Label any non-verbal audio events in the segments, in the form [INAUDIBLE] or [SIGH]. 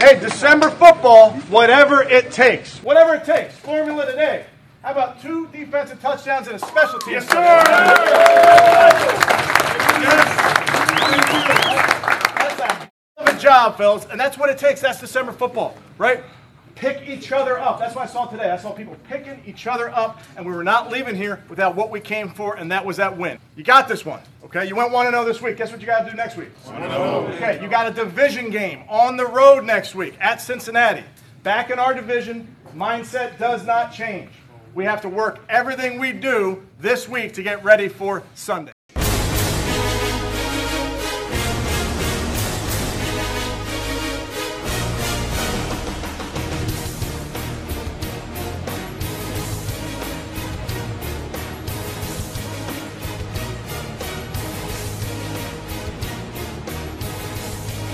Hey, December football, whatever it takes. Whatever it takes. Formula today. How about two defensive touchdowns and a special team? Yes, sir. That's a hell of a job, fellas, and that's what it takes. That's December football, right? Pick each other up. That's what I saw today. I saw people picking each other up, and we were not leaving here without what we came for, and that was that win. You got this one, okay? You went 1 0 this week. Guess what you got to do next week? 1 0. Okay, you got a division game on the road next week at Cincinnati. Back in our division, mindset does not change. We have to work everything we do this week to get ready for Sunday.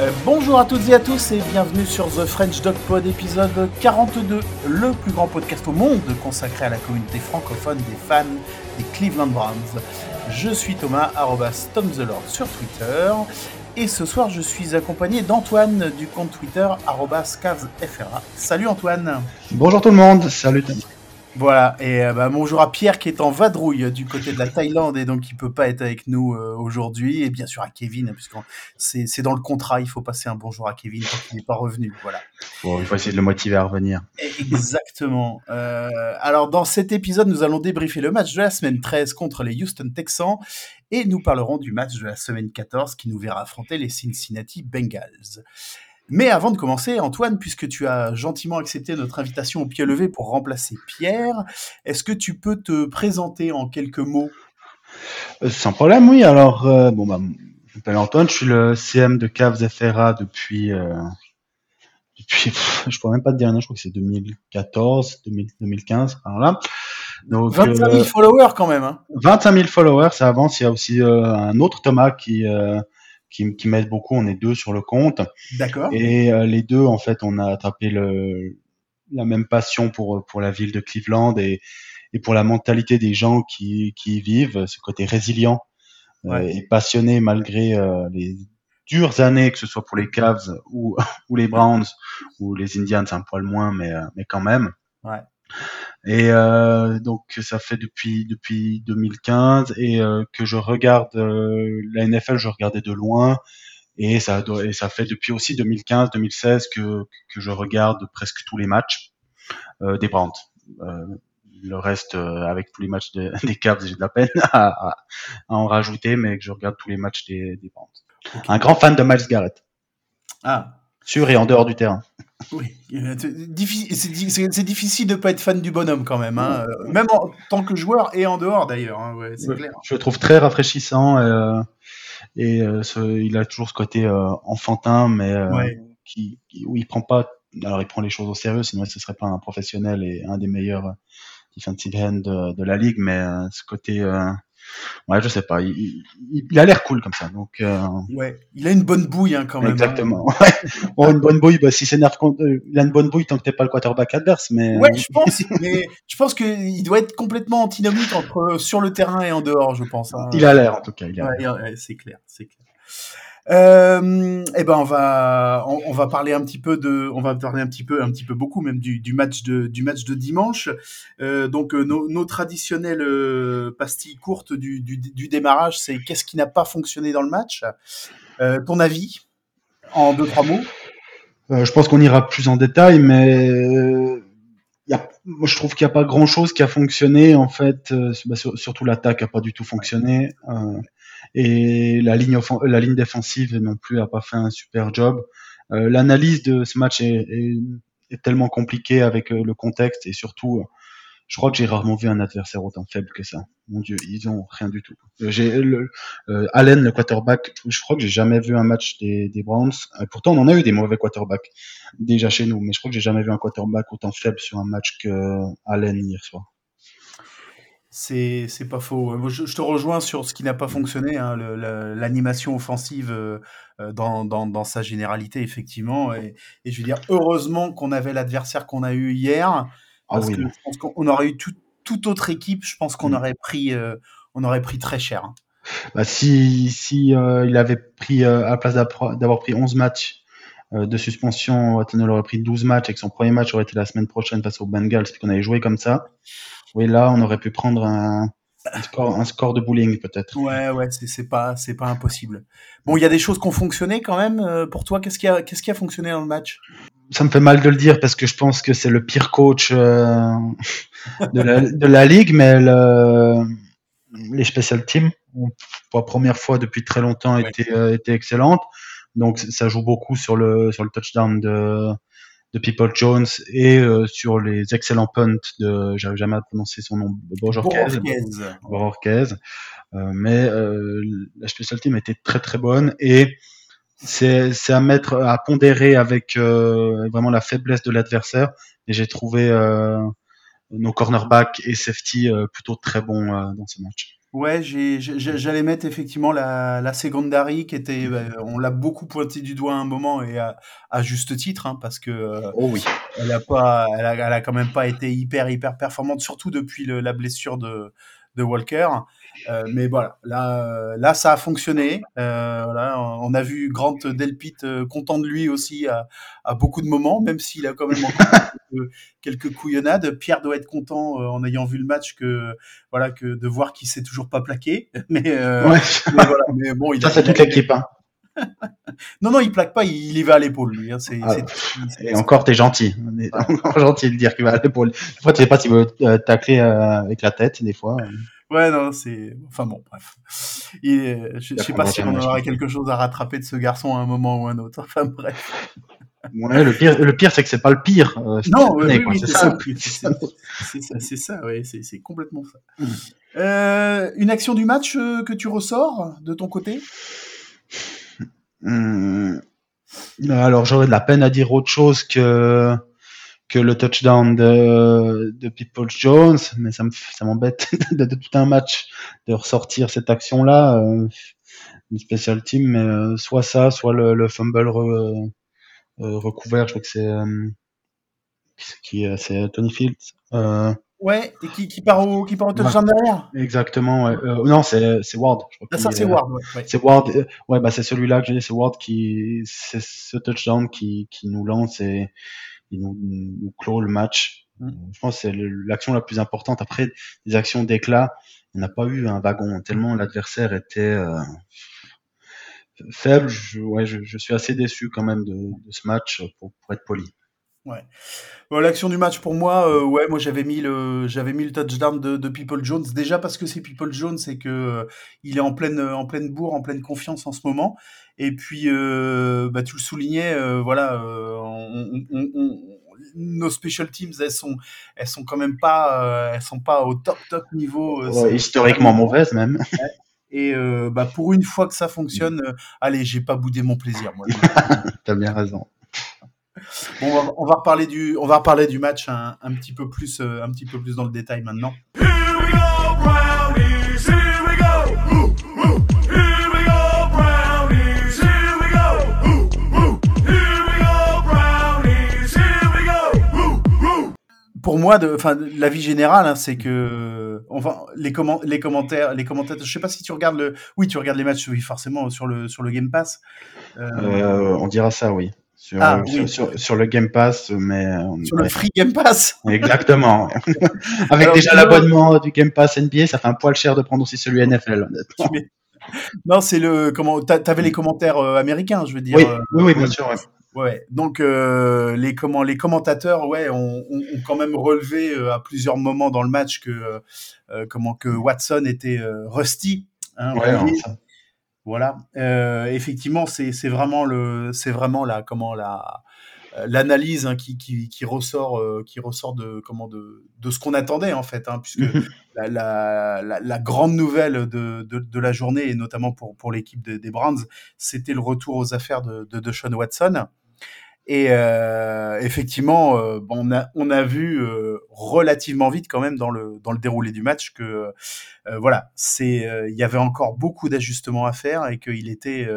Euh, bonjour à toutes et à tous et bienvenue sur The French Dog Pod épisode 42, le plus grand podcast au monde consacré à la communauté francophone des fans des Cleveland Browns. Je suis Thomas, arrobas Tom the Lord sur Twitter et ce soir je suis accompagné d'Antoine du compte Twitter arrobas. Salut Antoine Bonjour tout le monde, salut Tom. Voilà, et euh, bah, bonjour à Pierre qui est en vadrouille du côté de la Thaïlande et donc qui peut pas être avec nous euh, aujourd'hui, et bien sûr à Kevin, puisque c'est c'est dans le contrat, il faut passer un bonjour à Kevin quand il n'est pas revenu, voilà. Bon, il faut essayer de le motiver à revenir. Exactement. Euh, alors dans cet épisode, nous allons débriefer le match de la semaine 13 contre les Houston Texans, et nous parlerons du match de la semaine 14 qui nous verra affronter les Cincinnati Bengals. Mais avant de commencer, Antoine, puisque tu as gentiment accepté notre invitation au pied levé pour remplacer Pierre, est-ce que tu peux te présenter en quelques mots? Euh, Sans problème, oui. Alors, euh, bon, bah, je m'appelle Antoine, je suis le CM de Cavs FRA depuis, euh, depuis, [LAUGHS] pff, je pourrais même pas te dire, un an, je crois que c'est 2014, 2000, 2015, par là. Donc, 25 000 euh, followers quand même. Hein. 25 000 followers, ça avance. Il y a aussi un autre Thomas qui, qui, qui m'aide beaucoup. On est deux sur le compte. D'accord. Et euh, les deux, en fait, on a attrapé le, la même passion pour, pour la ville de Cleveland et, et pour la mentalité des gens qui, qui y vivent, ce côté résilient euh, et passionné malgré euh, les dures années, que ce soit pour les Cavs ou, [LAUGHS] ou les Browns ou les Indians, un poil moins, mais, mais quand même. Ouais. Et euh, donc ça fait depuis depuis 2015 et euh, que je regarde euh, la NFL, je regardais de loin et ça et ça fait depuis aussi 2015 2016 que que je regarde presque tous les matchs des Browns. Le reste avec tous les matchs de- [LAUGHS] des Cavs, j'ai de la peine à, à, à en rajouter mais que je regarde tous les matchs des, des Browns. Un grand fan de Miles Garrett, Ah, sur et en dehors du terrain. [LAUGHS] oui. C'est diffi- C'est di- c'est- c'est difficile de pas être fan du bonhomme quand même, hein. euh, même en tant que joueur et en dehors d'ailleurs, hein, ouais, c'est Ouais. clair. Je le trouve très rafraîchissant euh, et euh, ce- il a toujours ce côté euh, enfantin, mais Ouais. qui, qui- où il prend pas. Alors il prend les choses au sérieux, sinon ce serait pas un professionnel et un des meilleurs defensive end de, de la ligue. Mais ce côté, ouais, je sais pas, il, il, il a l'air cool comme ça. Donc euh, Ouais, il a une bonne bouille hein, quand même. hein. exactement. [LAUGHS] Ouais. Bon, une bonne bouille, bah, si s'énerve contre, euh, il a une bonne bouille tant que t'es pas le quarterback adverse. Mais Ouais, je pense, mais je pense qu'il doit être complètement antinomique entre sur le terrain et en dehors, je pense. hein. il a l'air en tout cas. Il a ouais, c'est clair, c'est clair. Euh, eh ben on va on, va parler un petit peu de on va parler un petit peu un petit peu beaucoup même du, du match de du match de dimanche. Euh, donc euh, nos, nos traditionnelles euh, pastilles courtes du, du, du démarrage c'est qu'est-ce qui n'a pas fonctionné dans le match? Euh, ton avis? En deux trois mots? Je pense qu'on ira plus en détail, mais y a, moi je trouve qu'il n'y a pas grand chose qui a fonctionné en fait. euh, bah, sur- surtout l'attaque a pas du tout fonctionné euh, et la ligne la ligne défensive non plus a pas fait un super job. Euh, L'analyse de ce match est, est, est tellement compliquée avec euh, le contexte et surtout, je crois que j'ai rarement vu un adversaire autant faible que ça. Mon Dieu, ils ont rien du tout. Euh, J'ai le, euh, Allen, le quarterback, je crois que j'ai jamais vu un match des, Browns. Euh, pourtant, on en a eu des mauvais quarterbacks déjà chez nous, mais je crois que j'ai jamais vu un quarterback autant faible sur un match que Allen hier soir. C'est c'est pas faux. Je, te rejoins sur ce qui n'a pas fonctionné, hein, l'animation offensive dans, dans, sa généralité, effectivement. Et je veux dire, heureusement qu'on avait l'adversaire qu'on a eu hier, Ah parce oui, que je pense qu'on aurait eu tout- toute autre équipe, je pense qu'on Mm. aurait pris, euh, on aurait pris très cher. hein. Bah, si si euh, il avait pris euh, à la place d'avoir pris 11 matchs de suspension, Watson aurait pris 12 matchs et que son premier match aurait été la semaine prochaine face aux Bengals, puis qu'on avait joué comme ça, oui, là, on aurait pu prendre un, score, un score de bowling peut-être. Ouais, ouais, c'est pas, c'est pas impossible. Bon, il y a des choses qui ont fonctionné quand même. pour toi, qu'est-ce qui a, qu'est-ce qui a fonctionné dans le match? Ça me fait mal de le dire parce que je pense que c'est le pire coach de, la, de, la, ligue, mais le, les special teams, pour la première fois depuis très longtemps, étaient, euh, excellentes. Donc ça joue beaucoup sur le, sur le touchdown de, de People Jones et euh, sur les excellents punts de, j'arrive jamais à prononcer son nom, Borjorquez. Borjorquez. Euh, mais euh, la special team était très très bonne et c'est à mettre à pondérer avec euh, vraiment la faiblesse de l'adversaire et j'ai trouvé nos cornerbacks et safety plutôt très bons dans ce match. Ouais, j'allais mettre effectivement la, la secondary qui était, bah, on l'a beaucoup pointé du doigt à un moment et à, à juste titre, hein, parce que oh oui. elle a pas, elle a, elle a, quand même pas été hyper hyper performante, surtout depuis le, la blessure de, de Walker. Euh, mais voilà, là, là, ça a fonctionné. Euh, voilà, on a vu Grant Delpit euh, content de lui aussi à, à beaucoup de moments, même s'il a quand même [LAUGHS] quelques, quelques, couillonnades. Pierre doit être content euh, en ayant vu le match que voilà que de voir qu'il s'est toujours pas plaqué. [LAUGHS] Mais, euh, ouais. mais, voilà, mais bon, il ça, a, c'est toute l'équipe. Hein. [LAUGHS] non, non, il plaque pas, il, y va à l'épaule, lui. Hein, c'est, ah, et encore, t'es gentil. encore gentil de dire qu'il va à l'épaule. Des fois, tu sais pas s'il veut tacler avec la tête, des fois. Ouais, non, c'est. Enfin bon, bref. je, je sais pas si on aurait quelque chose à rattraper de ce garçon à un moment ou un autre. Enfin bref. Ouais, le pire, le pire, c'est que c'est pas le pire. Euh, non, oui, c'est ça. C'est ça, c'est ça, ouais, c'est complètement ça. Euh, une action du match euh, que tu ressors de ton côté? Hmm. Alors, j'aurais de la peine à dire autre chose que que le touchdown de, de People Jones, mais ça m'embête [LAUGHS] de, de, tout un match de ressortir cette action-là, euh, une special team, mais euh, soit ça, soit le, le fumble re, euh, recouvert, je crois que c'est euh, qui c'est Tony Fields. Ouais, et qui, qui part au qui part au touchdown derrière? Exactement. Ouais. non, c'est Ward. Je crois ah, ça c'est Ward. Ouais. C'est Ward. ouais, bah c'est celui-là que j'ai dit, c'est Ward qui c'est ce touchdown qui qui nous lance et ils nous, nous clôt le match. Mm. Je pense que c'est l'action la plus importante. Après, des actions d'éclat, on n'a pas eu un wagon tellement l'adversaire était euh, faible. Je, ouais, je, je, suis assez déçu quand même de, de ce match pour, pour, être poli. Ouais. Bon, L'action du match pour moi, euh, ouais, moi j'avais mis le j'avais mis le touchdown de, de People Jones déjà parce que c'est People Jones et que euh, il est en pleine en pleine bourre, en pleine confiance en ce moment. Et puis, euh, bah, tu le soulignais, euh, voilà, euh, on, on, on, nos special teams, elles sont, elles sont quand même pas, euh, elles sont pas au top top niveau. Ouais, historiquement mauvaises même. [LAUGHS] Et bah, pour une fois que ça fonctionne, allez, j'ai pas boudé mon plaisir. Moi. [LAUGHS] T'as bien raison. Bon, on va, on va, reparler du, on va reparler du match un, un petit peu plus, un petit peu plus dans le détail maintenant. pour moi, de, enfin, la vie générale, hein, c'est que, enfin, les, comment, les commentaires, les commentateurs, je sais pas si tu regardes le, oui, tu regardes les matchs, oui, forcément, sur le, sur le Game Pass. Euh... Euh, on dira ça, oui. Sur, ah, oui. Sur, sur, le Game Pass, mais sur le Free Game Pass. [LAUGHS] Exactement. [LAUGHS] Avec Alors, déjà l'abonnement du Game Pass NBA, ça fait un poil cher de prendre aussi celui NFL. Non, c'est le comment. T'avais les commentaires euh, américains, je veux dire. Oui, oui, oui bien sûr. Ouais. Ouais, donc euh, les comment les commentateurs ouais ont, ont, ont quand même relevé euh, à plusieurs moments dans le match que euh, euh comment que Watson était euh, rusty. Hein, ouais, voilà. effectivement, c'est vraiment le c'est vraiment la comment la l'analyse hein, qui, qui, qui ressort qui ressort de comment de, de ce qu'on attendait en fait hein, puisque la, la, la, la, grande nouvelle de, de, de, la journée et notamment pour pour l'équipe des Browns c'était le retour aux affaires de, de, de Sean Watson et euh, effectivement, euh, on, a, vu euh, relativement vite quand même dans le, dans le déroulé du match que euh, voilà, c'est il y avait encore beaucoup d'ajustements à faire et qu'il était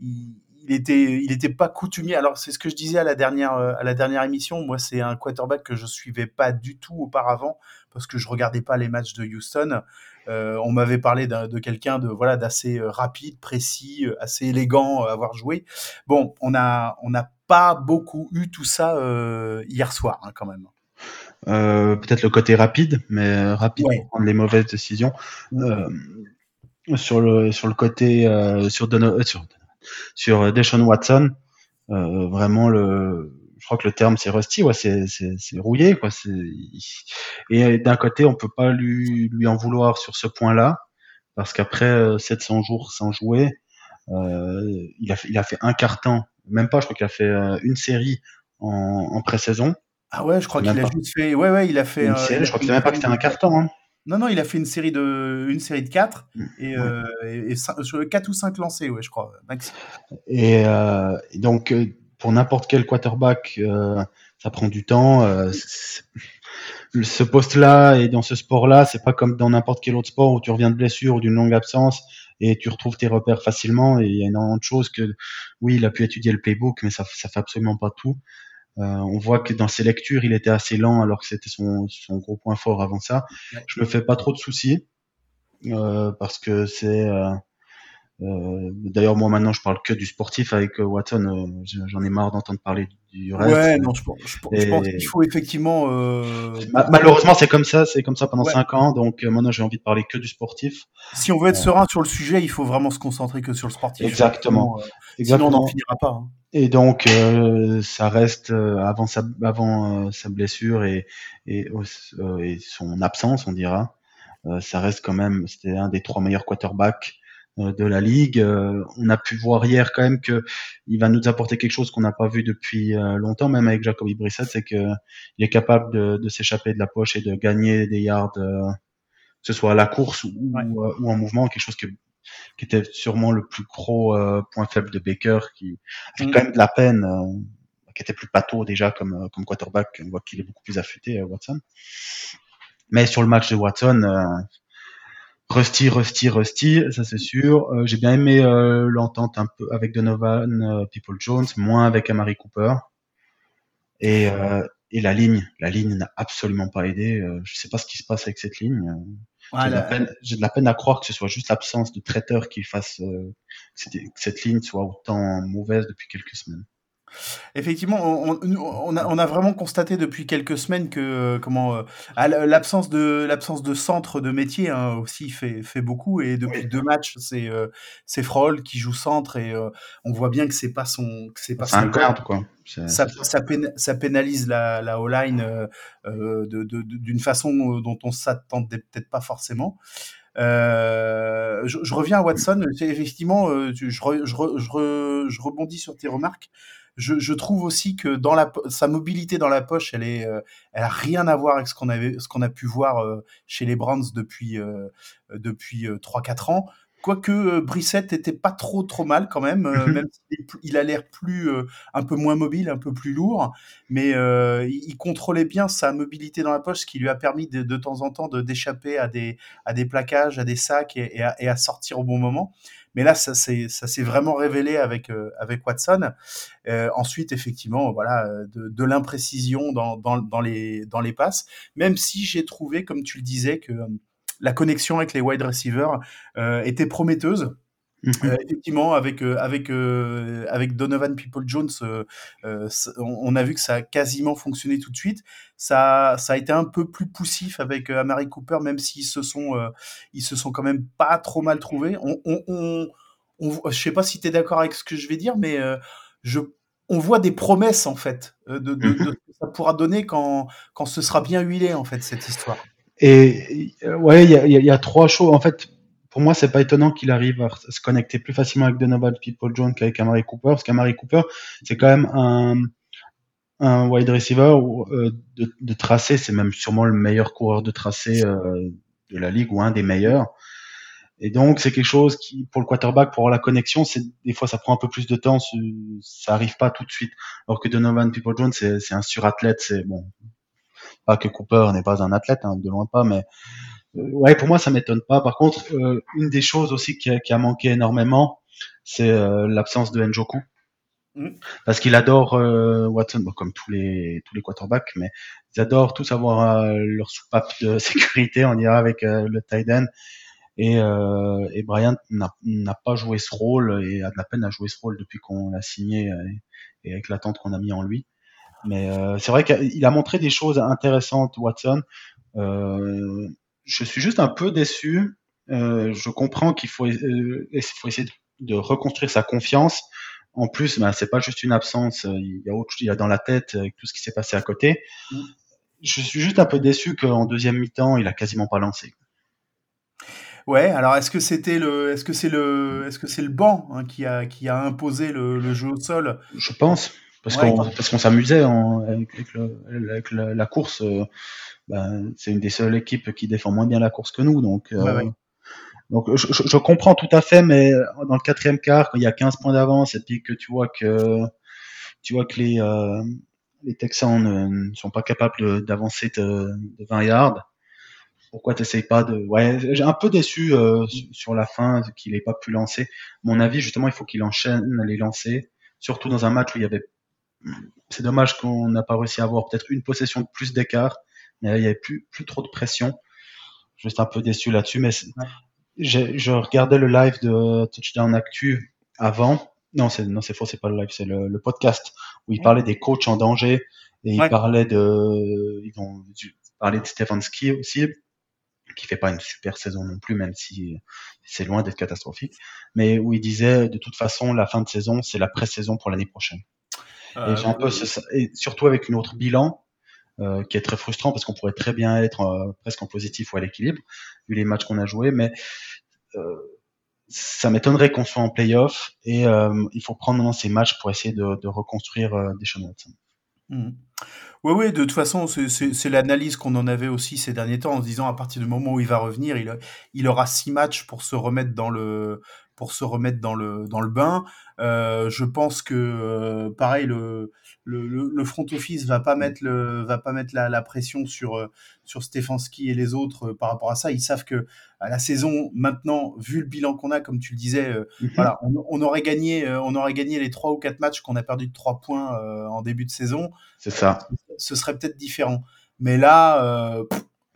il, était il était pas coutumier. Alors c'est ce que je disais à la dernière à la dernière émission. Moi, c'est un quarterback que je suivais pas du tout auparavant parce que je regardais pas les matchs de Houston. On m'avait parlé de quelqu'un de voilà d'assez rapide, précis, assez élégant à avoir joué. Bon, on a on n'a pas beaucoup eu tout ça hier soir hein, quand même. Peut-être le côté rapide, mais rapide pour prendre les mauvaises décisions. sur le sur le côté sur, sur sur Deshaun Watson, vraiment le je crois que le terme c'est rusty, ouais, c'est, rouillé, quoi. Et d'un côté, on peut pas lui, lui en vouloir sur ce point-là, parce qu'après 700 euh, jours sans jouer, euh, il, a fait, il a fait un carton, même pas, je crois qu'il a fait euh, une série en, en pré-saison. Ah ouais, je crois qu'il a juste fait. Ouais, ouais, il a fait. Une série, je crois que c'est même pas que c'était un carton. Hein. Non, non, il a fait une série de, une série de 4 mm. et, et, et 4 ou 5 lancés, ouais, je crois, max. Et, euh, donc, pour n'importe quel quarterback, euh, ça prend du temps. Euh, ce poste-là et dans ce sport-là, c'est pas comme dans n'importe quel autre sport où tu reviens de blessure ou d'une longue absence et tu retrouves tes repères facilement. Et il y a énormément de choses que, oui, il a pu étudier le playbook, mais ça, ça fait absolument pas tout. Euh, on voit que dans ses lectures, il était assez lent alors que c'était son, son gros point fort avant ça. Je me fais pas trop de soucis parce que c'est d'ailleurs, moi maintenant, je parle que du sportif avec euh, Watson. Euh, j'en ai marre d'entendre parler du reste. Ouais, non, je, je, je pense qu'il faut effectivement. malheureusement, c'est comme ça, c'est comme ça pendant 5 ans. Donc maintenant, j'ai envie de parler que du sportif. Si on veut être serein sur le sujet, il faut vraiment se concentrer que sur le sportif. Exactement. Exactement. Sinon, on n'en finira pas. Hein. Et donc, ça reste avant sa avant sa blessure et et, et son absence, on dira. ça reste quand même, c'était un des trois meilleurs quarterbacks euh, de la ligue. Euh, on a pu voir hier quand même que il va nous apporter quelque chose qu'on n'a pas vu depuis euh, longtemps, même avec Jacoby Brissett, c'est que il est capable de, de s'échapper de la poche et de gagner des yards, que ce soit à la course ou, ou, en mouvement, quelque chose que, qui était sûrement le plus gros point faible de Baker, qui fait quand même de la peine, qui était plus pâteau déjà comme, comme quarterback. On voit qu'il est beaucoup plus affûté, Watson. Mais sur le match de Watson, Rusty, Rusty, Rusty, ça c'est sûr. Euh, j'ai bien aimé euh, l'entente un peu avec Donovan, euh, People Jones, moins avec Amari Cooper. Et, et la ligne, la ligne n'a absolument pas aidé. je sais pas ce qui se passe avec cette ligne. j'ai, de la peine, à croire que ce soit juste l'absence de traiteur qui fasse que cette ligne soit autant mauvaise depuis quelques semaines. Effectivement, on, on, a, on, a, vraiment constaté depuis quelques semaines que euh, comment euh, l'absence de l'absence de centre de métier hein, aussi fait, fait beaucoup et depuis deux matchs c'est euh, c'est Froll qui joue centre et euh, on voit bien que c'est pas son c'est pas son garde quoi. Ça, ça, ça, pénalise la, la O-line d'une de, de, façon dont on s'attendait peut-être pas forcément. Euh, je, je, reviens à Watson. Effectivement, je, je, je, rebondis sur tes remarques je, je, trouve aussi que dans la, sa mobilité dans la poche, elle est, euh, elle a rien à voir avec ce qu'on avait, ce qu'on a pu voir euh, chez les Browns depuis euh, depuis trois quatre ans. Quoique Brissette était pas trop trop mal quand même, [LAUGHS] même s'il a l'air plus un peu moins mobile, un peu plus lourd, mais il, contrôlait bien sa mobilité dans la poche, ce qui lui a permis de, de temps en temps de d'échapper à des à des plaquages, à des sacs et, et, à, et à sortir au bon moment. Mais là, ça s'est vraiment révélé avec euh, Watson. Euh, ensuite, effectivement, voilà, de, l'imprécision dans, les passes. Même si j'ai trouvé, comme tu le disais, que euh, la connexion avec les wide receivers euh, était prometteuse. Mhm. Euh, effectivement, avec euh, avec euh, avec Donovan People Jones, on, a vu que ça a quasiment fonctionné tout de suite. Ça ça a été un peu plus poussif avec Amari Cooper, même s'ils se sont ils se sont quand même pas trop mal trouvés. On on, on, je sais pas si tu es d'accord avec ce que je vais dire, mais je on voit des promesses en fait de, de, de, ce que ça pourra donner quand quand ce sera bien huilé en fait cette histoire. Et ouais, il y a, y a trois choses en fait pour moi, c'est pas étonnant qu'il arrive à se connecter plus facilement avec Donovan People Jones qu'avec Amari Cooper, parce qu'Amari Cooper, c'est quand même un, wide receiver euh, de, tracé, c'est même sûrement le meilleur coureur de tracé euh, de la ligue ou un des meilleurs. Et donc, c'est quelque chose qui, pour le quarterback, pour avoir la connexion, des fois ça prend un peu plus de temps, ça arrive pas tout de suite. Alors que Donovan People Jones, c'est un surathlète, c'est bon, pas que Cooper n'est pas un athlète, hein, de loin pas, mais ouais, pour moi, ça m'étonne pas. Par contre, euh, une des choses aussi qui a, qui a manqué énormément, c'est euh, l'absence de Njoku. Mm. Parce qu'il adore euh, Watson, comme tous les tous les quarterbacks, mais ils adorent tous avoir euh, leur soupape de [LAUGHS] sécurité, on dirait avec euh, le tight end. Et, et Bryant n'a pas joué ce rôle et a de la peine à jouer ce rôle depuis qu'on l'a signé et, et avec l'attente qu'on a mis en lui. Mais c'est vrai qu'il a montré des choses intéressantes, Watson. Je suis juste un peu déçu. je comprends qu'il faut, faut essayer de reconstruire sa confiance en plus, ben, c'est pas juste une absence, euh, il y a autre, il y a dans la tête avec tout ce qui s'est passé à côté. Mm. Je suis juste un peu déçu qu'en deuxième mi-temps, il a quasiment pas lancé. Ouais, alors est-ce que c'était le, est-ce que c'est le, est-ce que c'est le banc hein, qui a qui a imposé le, jeu au sol? Je pense, parce qu'on parce qu'on s'amusait avec, la, course. Euh, ben, c'est une des seules équipes qui défend moins bien la course que nous, donc. Euh, donc je, je, comprends tout à fait, mais dans le quatrième quart, quand il y a 15 points d'avance et puis que tu vois que tu vois que les euh, les Texans ne, sont pas capables d'avancer de, 20 yards, pourquoi t'essayes pas de Ouais, j'ai un peu déçu euh, sur la fin qu'il ait pas pu lancer. mon avis, justement, il faut qu'il enchaîne les lancers, surtout dans un match où il y avait. C'est dommage qu'on n'a pas réussi à avoir peut-être une possession de plus d'écart, mais il y avait plus plus trop de pression. Juste un peu déçu là-dessus, mais je regardais le live de Touchdown Actu avant. Non, c'est non, c'est faux, c'est pas le live, c'est le, le, podcast où il parlait des coachs en danger et il parlait de, ils vont parler de Stefanski aussi, qui fait pas une super saison non plus, même si c'est loin d'être catastrophique, mais où il disait de toute façon la fin de saison c'est la pré-saison pour l'année prochaine. Euh, et j'ai un peu, et surtout avec une autre bilan, euh, qui est très frustrant parce qu'on pourrait très bien être euh, presque en positif ou à l'équilibre vu les matchs qu'on a joués, mais euh, ça m'étonnerait qu'on soit en playoff et il faut prendre maintenant ces matchs pour essayer de, de reconstruire des Watson. Mmh. Oui, oui, de toute façon, c'est l'analyse qu'on en avait aussi ces derniers temps en se disant à partir du moment où il va revenir, il, il aura six matchs pour se remettre dans le, pour se remettre dans le, dans le bain. Euh, je pense que, euh, pareil, le, le, le, front office va pas mettre, le, va pas mettre la, la pression sur, euh, sur Stefanski et les autres par rapport à ça. Ils savent que à la saison, maintenant, vu le bilan qu'on a, comme tu le disais, mhm. voilà, on, on, aurait gagné, on aurait gagné les trois ou quatre matchs qu'on a perdu de trois points en début de saison. C'est ça. Ce serait peut-être différent. Mais là,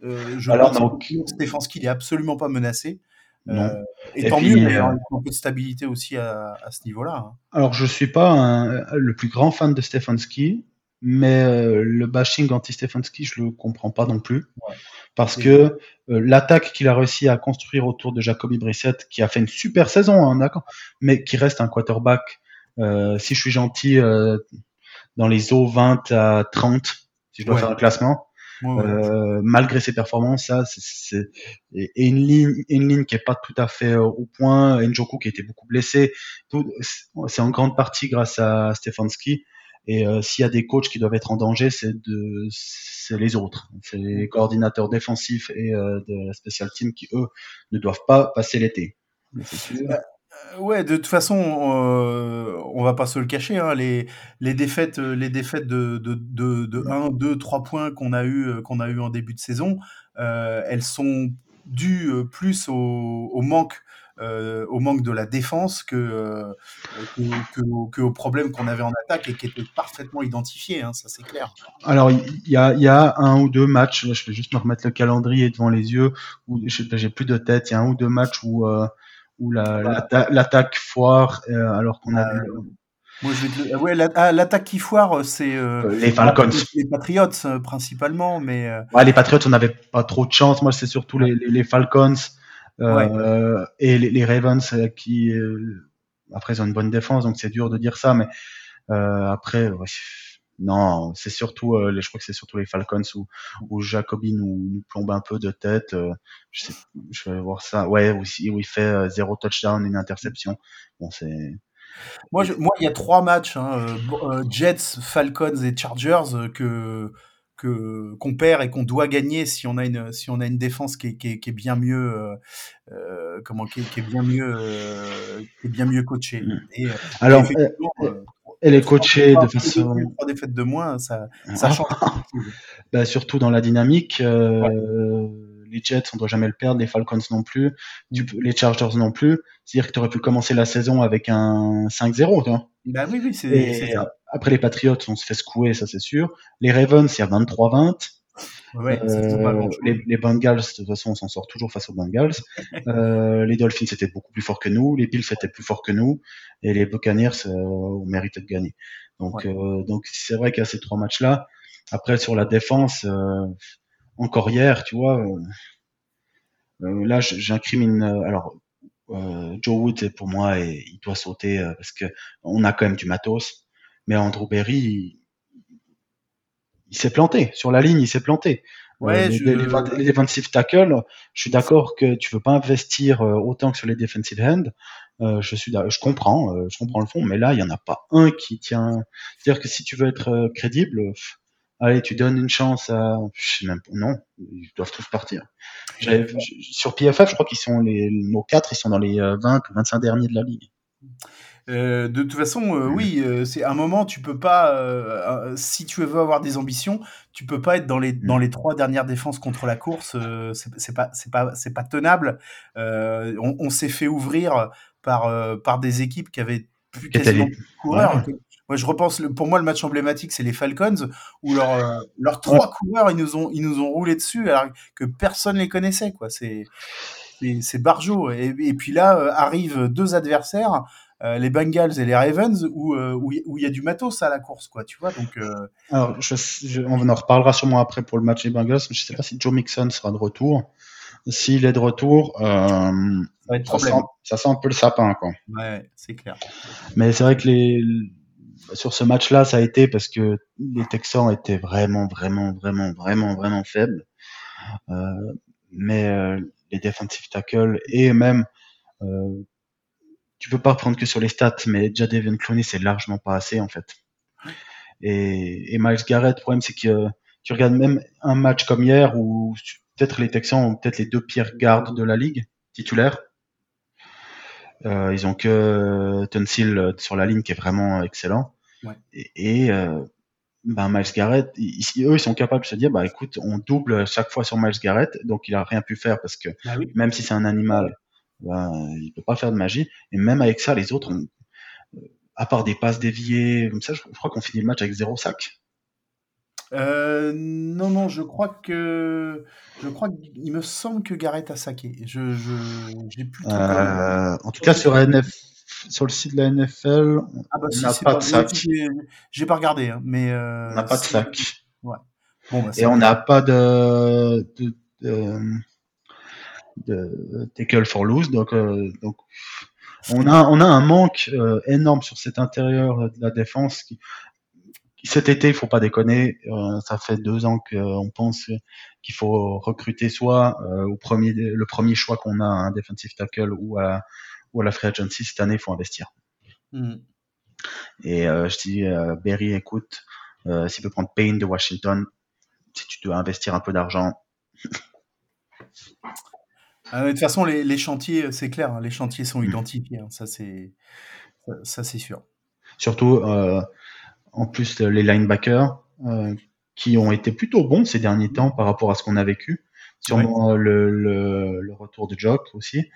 je Alors, pense que Stefanski, il est absolument pas menacé. Euh, et, tant mieux, euh, un peu de stabilité aussi à, ce niveau-là. Hein. Alors, je suis pas le plus grand fan de Stefanski, mais euh, le bashing anti-Stefanski, je le comprends pas non plus. Parce que l'attaque qu'il a réussi à construire autour de Jacoby Brissett, qui a fait une super saison, hein, d'accord, mais qui reste un quarterback, si je suis gentil, dans les eaux 20 à 30, si je dois faire un classement, euh, malgré ses performances, ça, c'est et une ligne, une ligne qui est pas tout à fait euh, au point. Njoku qui était beaucoup blessé, c'est en grande partie grâce à Stefanski. Et euh, s'il y a des coachs qui doivent être en danger, c'est de, c'est les autres, c'est les coordinateurs défensifs et de la special team qui eux ne doivent pas passer l'été. Euh, ouais, de toute façon, euh, on va pas se le cacher, hein, les, les défaites, euh, les défaites de, de, de, de 1, 2, 3 points qu'on a eu, euh, a eu en début de saison, elles sont dues plus au, au manque, au manque de la défense que, que au problème qu'on avait en attaque et qui était parfaitement identifié, hein, ça c'est clair. Alors il y a, y a un ou deux matchs, je vais juste me remettre le calendrier devant les yeux, où j'ai plus de tête, il y a un ou deux matchs où ou l'attaque foire euh, alors qu'on a vu. Moi, je ouais, ah, l'attaque qui foire, c'est euh, les Falcons, les Patriots principalement, mais ouais, les Patriots, on n'avait pas trop de chance. Moi, c'est surtout les, les, Falcons euh, et les, les, Ravens qui après ils ont une bonne défense, donc c'est dur de dire ça, mais après, ouais, non, c'est surtout, euh, les, je crois que c'est surtout les Falcons où, où Jacoby nous, nous, plombe un peu de tête. Euh, je, sais, je vais voir ça. Ouais, aussi où il fait euh, zéro touchdown, une interception. Bon, c'est. Moi, je, moi, il y a trois matchs hein, Jets, Falcons et Chargers que que qu'on perd et qu'on doit gagner si on a une si on a une défense qui est, qui est, qui est bien mieux euh, comment qui est, qui est, bien mieux euh, qui est bien mieux coachée. Mm. Et, Alors, elle est coachée de façon. Trois défaites de moins, ça, ça change. [LAUGHS] bah, surtout dans la dynamique. Euh, les Jets, on doit jamais le perdre, les Falcons non plus, du, les Chargers non plus. C'est-à-dire que tu aurais pu commencer la saison avec un 5-0, tu vois. Bah oui, oui, c'est c'est après les Patriots, on se fait secouer, ça c'est sûr. Les Ravens, y a 23-20. Ouais, Euh, les, les Bengals, de toute façon, on s'en sort toujours face aux Bengals. [LAUGHS] Euh, les Dolphins étaient beaucoup plus forts que nous. Les Bills étaient plus forts que nous. Et les Buccaneers, euh, ont mérité de gagner. Donc, Ouais. euh, donc c'est vrai qu'il y a ces trois matchs-là. Après, sur la défense, encore hier, tu vois, là, j'incrimine. alors, Joe Wood, pour moi, et, il doit sauter parce que on a quand même du matos. Mais Andrew Berry, il, s'est planté sur la ligne, il s'est planté. Ouais, Euh, les, je- les, les defensive tackles, je suis d'accord que tu veux pas investir euh, autant que sur les defensive end. Euh, je suis, je comprends, je comprends le fond, mais là il y en a pas un qui tient. C'est-à-dire que si tu veux être crédible, allez, tu donnes une chance à, je sais même pas, non, ils doivent tous partir. Sur PFF, je crois qu'ils sont les, nos quatre, ils sont dans les euh, 20 ou 25 derniers de la ligue. Euh, de toute façon, euh, oui, euh, c'est un moment, tu peux pas, si tu veux avoir des ambitions, tu peux pas être dans les dans les trois dernières défenses contre la course. c'est pas c'est pas c'est pas tenable. On on s'est fait ouvrir par par des équipes qui avaient plus quasiment plus de coureurs. Ouais. Moi, je repense, pour moi, le match emblématique, c'est les Falcons, où leurs leurs trois coureurs, ils nous ont ils nous ont roulé dessus, alors que personne les connaissait, quoi. C'est c'est barjot. Et, et puis là, euh, arrivent deux adversaires, euh, les Bengals et les Ravens, où euh, où il où il y a du matos à la course, quoi. Tu vois, donc euh, Alors, je, je- on en reparlera sûrement après pour le match des Bengals, mais je sais pas si Joe Mixon sera de retour. S'il est de retour, euh, ça va être ça, problème. sent, ça sent un peu le sapin, quoi. Ouais, c'est clair. Mais c'est vrai que les, sur ce match-là, ça a été parce que les Texans étaient vraiment, vraiment, vraiment, vraiment, vraiment faibles. Euh, mais euh, les defensive tackles et même, euh, tu peux pas reprendre que sur les stats, mais Jadavion Clowney, c'est largement pas assez en fait. Et, et Miles Garrett, le problème c'est que tu regardes même un match comme hier où peut-être les Texans ont peut-être les deux pires gardes de la ligue titulaires. Euh, ils ont que Tunsil euh, sur la ligne qui est vraiment excellent. Ouais. Et, et euh, ben Miles Garrett, ils- eux, ils sont capables de se dire, bah écoute, on double chaque fois sur Miles Garrett, donc il a rien pu faire parce que Bah oui. même si c'est un animal, ben, il peut pas faire de magie. Et même avec ça, les autres, ont- à part des passes déviées, comme ça, je, je crois qu'on finit le match avec zéro sac. Euh, non, non, je crois que je crois qu'il me semble que Garrett a saqué. Je je plus trop. Euh, en tout cas, sur, NF, sur le site de la NFL, Ah bah on si, n'a pas pas, de sac. j'ai- pas regardé, hein, mais euh, on n'a pas de sac. Bon, bah, Et on n'a pas de, de, de, de tackle for loose. Donc, euh, donc on, a, on a un manque euh, énorme sur cet intérieur de la défense. Qui, qui cet été, il faut pas déconner. euh, ça fait deux ans qu'on pense qu'il faut recruter soit euh, au premier, le premier choix qu'on a, un defensive tackle ou à, ou à la free agency. Cette année, il faut investir. Hmm. Et euh, je dis, euh, Berry, écoute, euh, s'il peut prendre Payne de Washington, si tu dois investir un peu d'argent, Ah, de toute façon, les, les chantiers, c'est clair, hein, les chantiers sont Mm. identifiés. hein, ça, c'est ça, c'est sûr. Surtout, euh, en plus, les linebackers euh, qui ont été plutôt bons ces derniers temps par rapport à ce qu'on a vécu. Sûrement euh, le, le, le retour de Jock aussi.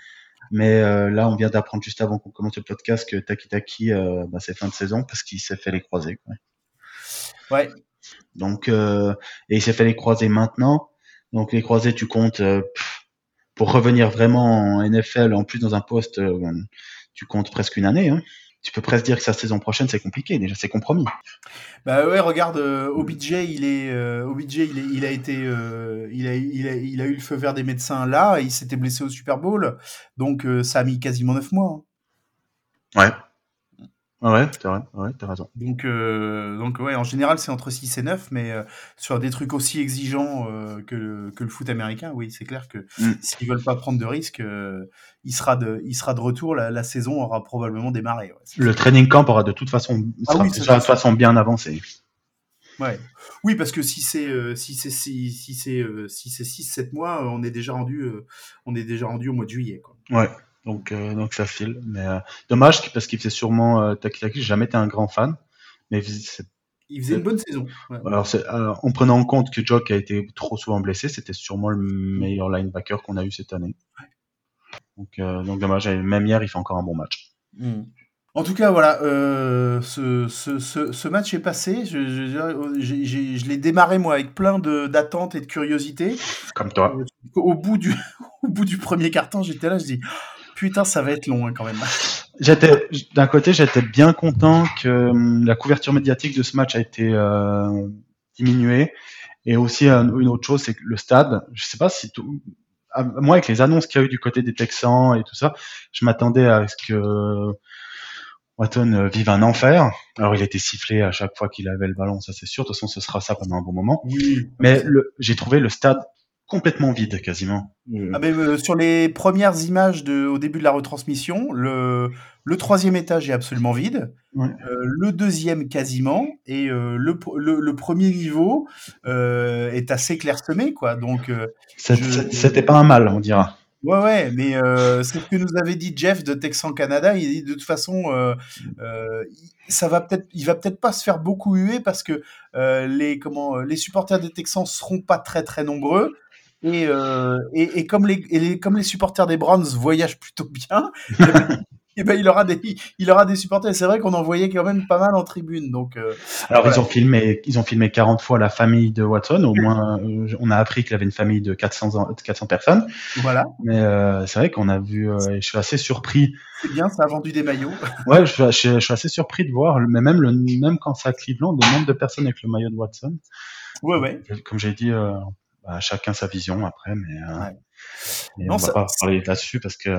Mais euh, là, on vient d'apprendre juste avant qu'on commence le podcast que Taki Taki, euh, bah, c'est fin de saison parce qu'il s'est fait les croiser. Quoi. Ouais, Donc, euh, et il s'est fait les croiser maintenant. Donc, les croisés, tu comptes euh, pff, pour revenir vraiment en NFL, en plus dans un poste, euh, tu comptes presque une année. Hein. Tu peux presque dire que sa saison prochaine, c'est compliqué. Déjà, c'est compromis. bah ouais, regarde, euh, OBJ, il est, euh, OBJ, il, est, il a été, euh, il a, il a, il a eu le feu vert des médecins là, et il s'était blessé au Super Bowl, donc ça a mis quasiment neuf mois. hein. Ouais. Ouais, vrai. Ouais, t'as raison. Donc, euh, donc ouais, en général, c'est entre 6 et 9, mais euh, sur des trucs aussi exigeants euh, que, le, que le foot américain, oui, c'est clair que Mm. s'ils veulent pas prendre de risques, il, sera de, il sera de retour, la, la saison aura probablement démarré. Ouais, Le training camp aura de toute façon, Ah sera oui, de toute façon bien avancé. Ouais. Oui, parce que si c'est euh, si c'est si, si c'est euh, si c'est 6 7 mois, euh, on est déjà rendu on est déjà rendu au mois de juillet quoi. Ouais. Donc, euh, donc ça file. Mais euh, dommage parce qu'il faisait sûrement euh, Taki Taki. J'ai jamais été un grand fan, mais c'est il faisait une bonne saison. Alors, euh, en prenant en compte que Jock a été trop souvent blessé, c'était sûrement le meilleur linebacker qu'on a eu cette année. Donc, euh, donc dommage, même hier, il fait encore un bon match. Hmm. En tout cas, voilà, euh, ce, ce, ce, match est passé. Je, je, je, je l'ai démarré, moi, avec plein d'attentes et de curiosité. Comme toi. Au bout du, [LAUGHS] au bout du premier carton, j'étais là, je dis, putain, ça va être long hein, quand même. J'étais, d'un côté, j'étais bien content que hum, la couverture médiatique de ce match a été euh, diminuée. Et aussi, une autre chose, c'est que le stade, je sais pas si tout, moi, avec les annonces qu'il y a eu du côté des Texans et tout ça, je m'attendais à ce que Watton euh, vive un enfer. Alors, il a été sifflé à chaque fois qu'il avait le ballon, ça c'est sûr. De toute façon, ce sera ça pendant un bon moment. Mais j'ai trouvé le stade complètement vide quasiment. Ah mais, euh, sur les premières images de, au début de la retransmission, le, le troisième étage est absolument vide, euh, le deuxième quasiment, et euh, le, le, premier niveau est assez clairsemé, quoi. Donc c'était pas un mal, on dira. Ouais, ouais, mais c'est ce que nous avait dit Jeff de Texan Canada. Il dit de toute façon, ça va peut-être, il va peut-être pas se faire beaucoup huer parce que les comment les supporters des Texans seront pas très très nombreux. Et, euh, et, et, comme, les, et comme les supporters des Browns voyagent plutôt bien, [LAUGHS] et ben, il aura des il aura des supporters. C'est vrai qu'on en voyait quand même pas mal en tribune. Donc euh, alors ils ont filmé ils ont filmé 40 fois la famille de Watson. Au moins euh, on a appris qu'il avait une famille de 400 400 personnes. Voilà. Mais euh, c'est vrai qu'on a vu. je suis assez surpris. C'est bien, ça a vendu des maillots. [LAUGHS] ouais, je, je, je, suis assez surpris de voir, mais même le même quand ça à Cleveland, le nombre de personnes avec le maillot de Watson. Ouais, ouais. Comme j'ai dit, bah, chacun sa vision après, mais, euh, on va pas parler là-dessus parce que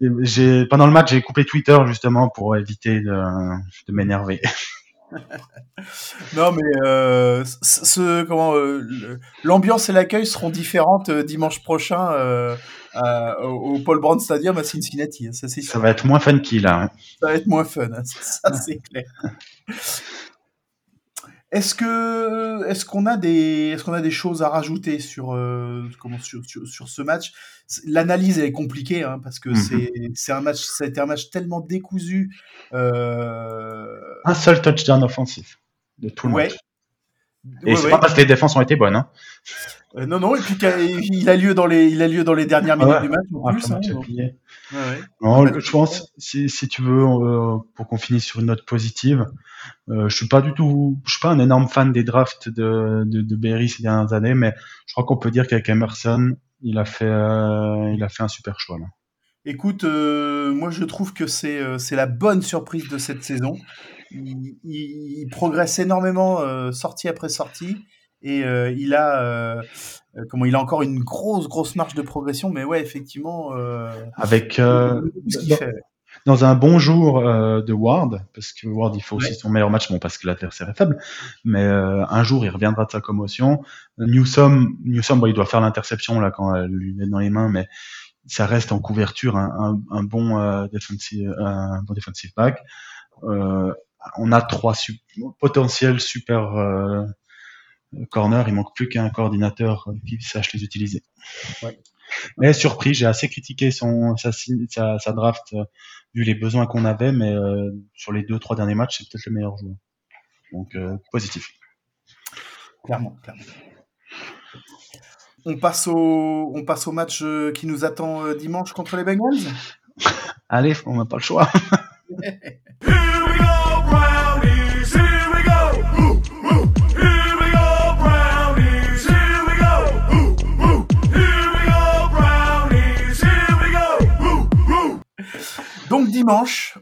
[LAUGHS] j'ai pendant le match j'ai coupé Twitter justement pour éviter de, de m'énerver. [LAUGHS] non mais euh, ce, comment euh, l'ambiance et l'accueil seront différentes euh, dimanche prochain euh, au Paul Brown Stadium à Cincinnati. Hein, ça, ça va être moins funky là. Hein. Ça va être moins fun, hein, ça c'est clair. Est-ce que est-ce qu'on a des est-ce qu'on a des choses à rajouter sur euh, comment sur, sur, ce match? L'analyse est compliquée hein, parce que mhm. c'est c'est un match ça a été un match tellement décousu. Euh... Un seul touchdown offensif de tout le match. Et c'est pas parce que les défenses ont été bonnes. Hein. Euh, non, non, et puis il a lieu dans les, il a lieu dans les dernières minutes du match. En plus, hein, non, je pense, si, si tu veux, euh, pour qu'on finisse sur une note positive, euh, je suis pas du tout, je suis pas un énorme fan des drafts de, de, de Berry ces dernières années, mais je crois qu'on peut dire qu'avec Emerson, il a fait, il a fait un super choix là. Écoute, moi je trouve que c'est c'est la bonne surprise de cette saison. Il, il, il progresse énormément sortie après sortie. Et euh, il a euh, comment il a encore une grosse grosse marge de progression. Mais ouais effectivement euh, avec dans, dans, un bon jour de Ward parce que Ward il faut aussi son meilleur match bon parce que l'adversaire est faible. Mais un jour il reviendra de sa commotion. Newsom Newsom bon, il doit faire l'interception là quand elle lui met dans les mains mais ça reste en couverture un, un, un bon defensive un bon defensive back on a trois potentiels super corner, il manque plus qu'un coordinateur qui sache les utiliser. Mais surpris, j'ai assez critiqué son sa, sa, draft euh, vu les besoins qu'on avait, mais euh, sur les deux trois derniers matchs, c'est peut-être le meilleur joueur. Donc euh, positif. Clairement, clairement. On passe au on passe au match qui nous attend dimanche contre les Bengals? [LAUGHS] Allez, on n'a pas le choix. [LAUGHS] dimanche,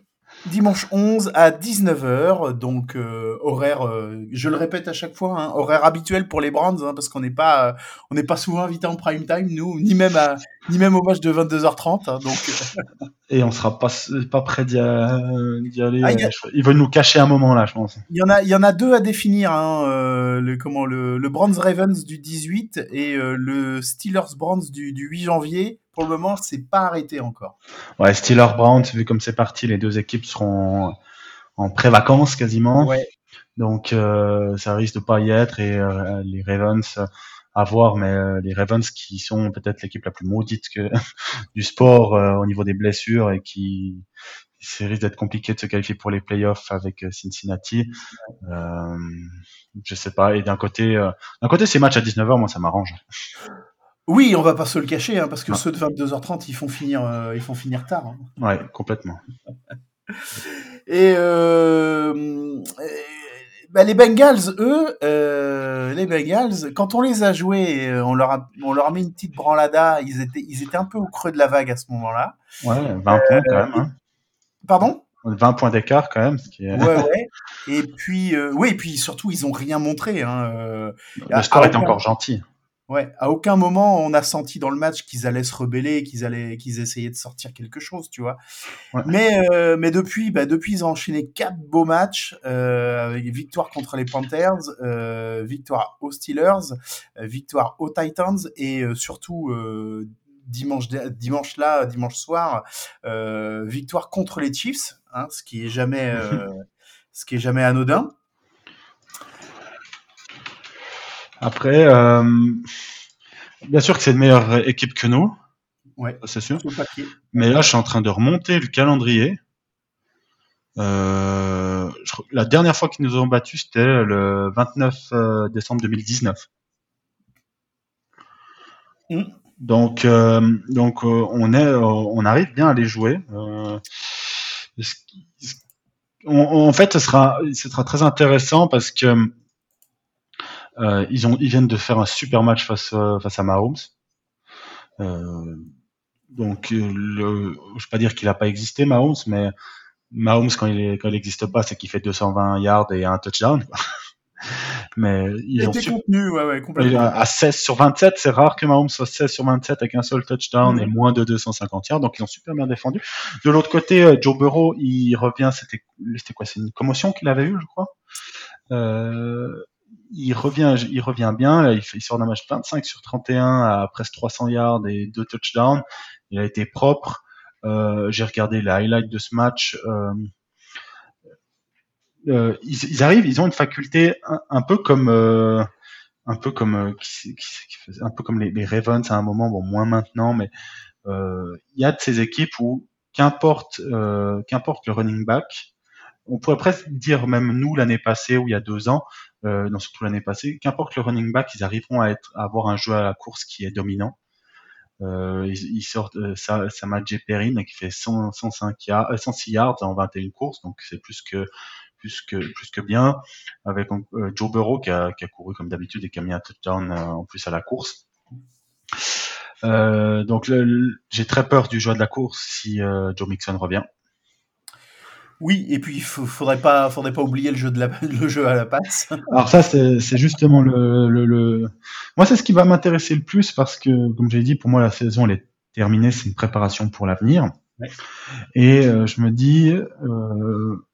dimanche 11 à 19h, donc euh, horaire, euh, je le répète à chaque fois, hein, horaire habituel pour les Brands, hein, parce qu'on n'est pas, on n'est pas souvent invité en prime time, nous, ni même à, ni même au match de 22h30. Hein, donc. Euh. [LAUGHS] Et on sera pas, pas prêt d'y aller. Ah, Ils veulent nous cacher un moment là, je pense. Il y en a, il y en a deux à définir, hein, le comment le, le Brands Ravens du 18 et le Steelers Brands du, du 8 janvier pour le moment, c'est pas arrêté encore. Ouais, Steelers Browns, vu comme c'est parti, les deux équipes seront en pré-vacances quasiment. Ouais. Donc euh, ça risque de pas y être et euh, les Ravens à voir, mais euh, les Ravens qui sont peut-être l'équipe la plus maudite que [LAUGHS] du sport au niveau des blessures et qui c'est risque d'être compliqué de se qualifier pour les playoffs avec Cincinnati. Euh, je sais pas. Et d'un côté, d'un côté, ces matchs à 19h, moi, ça m'arrange. Oui, on va pas se le cacher, hein, parce que ceux de 22h30, ils font finir, euh, ils font finir tard. Hein. Ouais, complètement. [LAUGHS] et, euh, bah, les Bengals, eux, euh, les Bengals, quand on les a joués, on leur a, on leur a mis une petite branlada. Ils étaient, ils étaient un peu au creux de la vague à ce moment-là. Ouais, 20 points quand même. Hein. Pardon? 20 points d'écart quand même. Ce qui est... Ouais, ouais. Et puis, oui, et puis surtout, ils ont rien montré. Hein. Le score était encore gentil. Ouais, à aucun moment on a senti dans le match qu'ils allaient se rebeller, qu'ils allaient, qu'ils essayaient de sortir quelque chose, tu vois. Mais euh, mais depuis, bah depuis ils ont enchaîné quatre beaux matchs, euh, victoire contre les Panthers, euh, victoire aux Steelers, euh, victoire aux Titans et euh, surtout dimanche dimanche là, dimanche soir, victoire contre les Chiefs, hein, ce qui est jamais [LAUGHS] ce qui est jamais anodin. Après, euh, bien sûr que c'est une meilleure équipe que nous. Ouais, c'est sûr. Mais là, je suis en train de remonter le calendrier. Euh, la dernière fois qu'ils nous ont battus, c'était le 29 euh, décembre 2019. Mm. Donc, donc on est, on arrive bien à les jouer. en fait, ce sera, ce sera très intéressant parce que euh, ils, ont, ils viennent de faire un super match face, euh, face à Mahomes. Euh, donc, le, je ne vais pas dire qu'il n'a pas existé, Mahomes, mais Mahomes, quand il n'existe pas, c'est qu'il fait 220 yards et un touchdown. [LAUGHS] mais ils ont contenu, ouais, ouais, complètement. À 16 sur 27, c'est rare que Mahomes soit 16 sur 27 avec un seul touchdown mm. et moins de 250 yards, donc ils ont super bien défendu. De l'autre côté, Joe Burrow, il revient, c'était, c'était quoi, c'est une commotion qu'il avait eue, je crois? Euh, il revient, il revient bien. Il, sort d'un match 25 sur 31 à presque 300 yards et deux touchdowns. Il a été propre. Euh, J'ai regardé les highlights de ce match. Euh, euh, ils, arrivent, ils ont une faculté un, peu comme un peu comme un peu comme les, Ravens à un moment, moins maintenant, mais il y a de ces équipes où qu'importe qu'importe le running back, on pourrait presque dire même nous l'année passée ou il y a deux ans, euh, non surtout l'année passée, qu'importe le running back, ils arriveront à, être, à avoir un jeu à la course qui est dominant. Euh, ils, ils, sortent euh, J. Perrine qui fait 100, 105 yards, 106 yards en 21 courses, donc c'est plus que plus que plus que bien. Avec euh, Joe Burrow qui a, qui a couru comme d'habitude et qui a mis un touchdown euh, en plus à la course. Euh, donc j'ai très peur du jeu de la course si Joe Mixon revient. Oui, et puis il faudrait pas, faudrait pas oublier le jeu de la, [LAUGHS] le jeu à la passe. Alors ça, c'est justement le, le, le... moi c'est ce qui va m'intéresser le plus parce que, comme j'ai dit, pour moi la saison elle est terminée, c'est une préparation pour l'avenir. Et euh, je me dis, euh,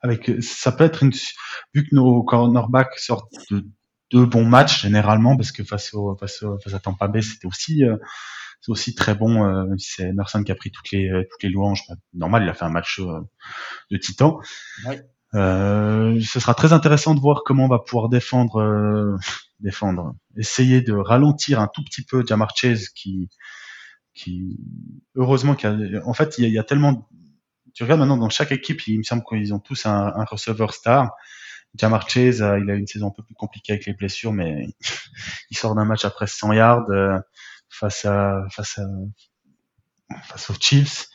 avec, ça peut être une, vu que nos cornerbacks sortent de deux bons matchs généralement, parce que face au, face, au, face à Tampa Bay, c'était aussi euh, c'est aussi très bon. Euh, c'est Emerson qui a pris toutes les euh, toutes les louanges. Normal, il a fait un match euh, de titan. Euh, ce sera très intéressant de voir comment on va pouvoir défendre, [LAUGHS] défendre, essayer de ralentir un tout petit peu Jamar Chase qui, qui, heureusement a, en fait, il y, a, tellement, tu regardes maintenant dans chaque équipe, il me semble qu'ils ont tous un, un receveur star. Jamar Chase, il a une saison un peu plus compliquée avec les blessures, mais [LAUGHS] il sort d'un match après 100 yards face à face à face aux Chiefs.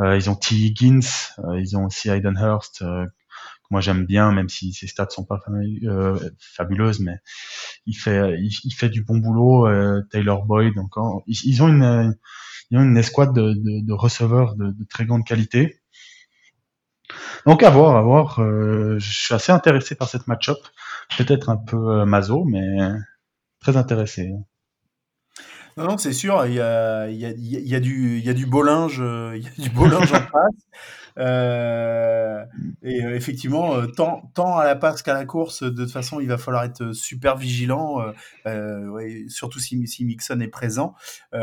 Euh, ils ont T. Higgins, euh, ils ont aussi Hayden Hurst, euh, que moi j'aime bien, même si ses stats sont pas fabuleuses, mais il fait il, fait du bon boulot. Taylor Boyd encore, ils, ont une ils ont une escouade de, de, de receveurs de, de, très grande qualité. Donc à voir, à voir. je suis assez intéressé par cette match-up. Peut-être un peu maso, mais très intéressé. Non, non, c'est sûr, il y a, y, a, y a du, il y a du beau linge, euh, il y a du beau linge en face. Euh, et euh, effectivement, euh, tant, tant à la passe qu'à la course, de toute façon, il va falloir être super vigilant, euh, ouais, surtout si, si Mixon est présent. ce,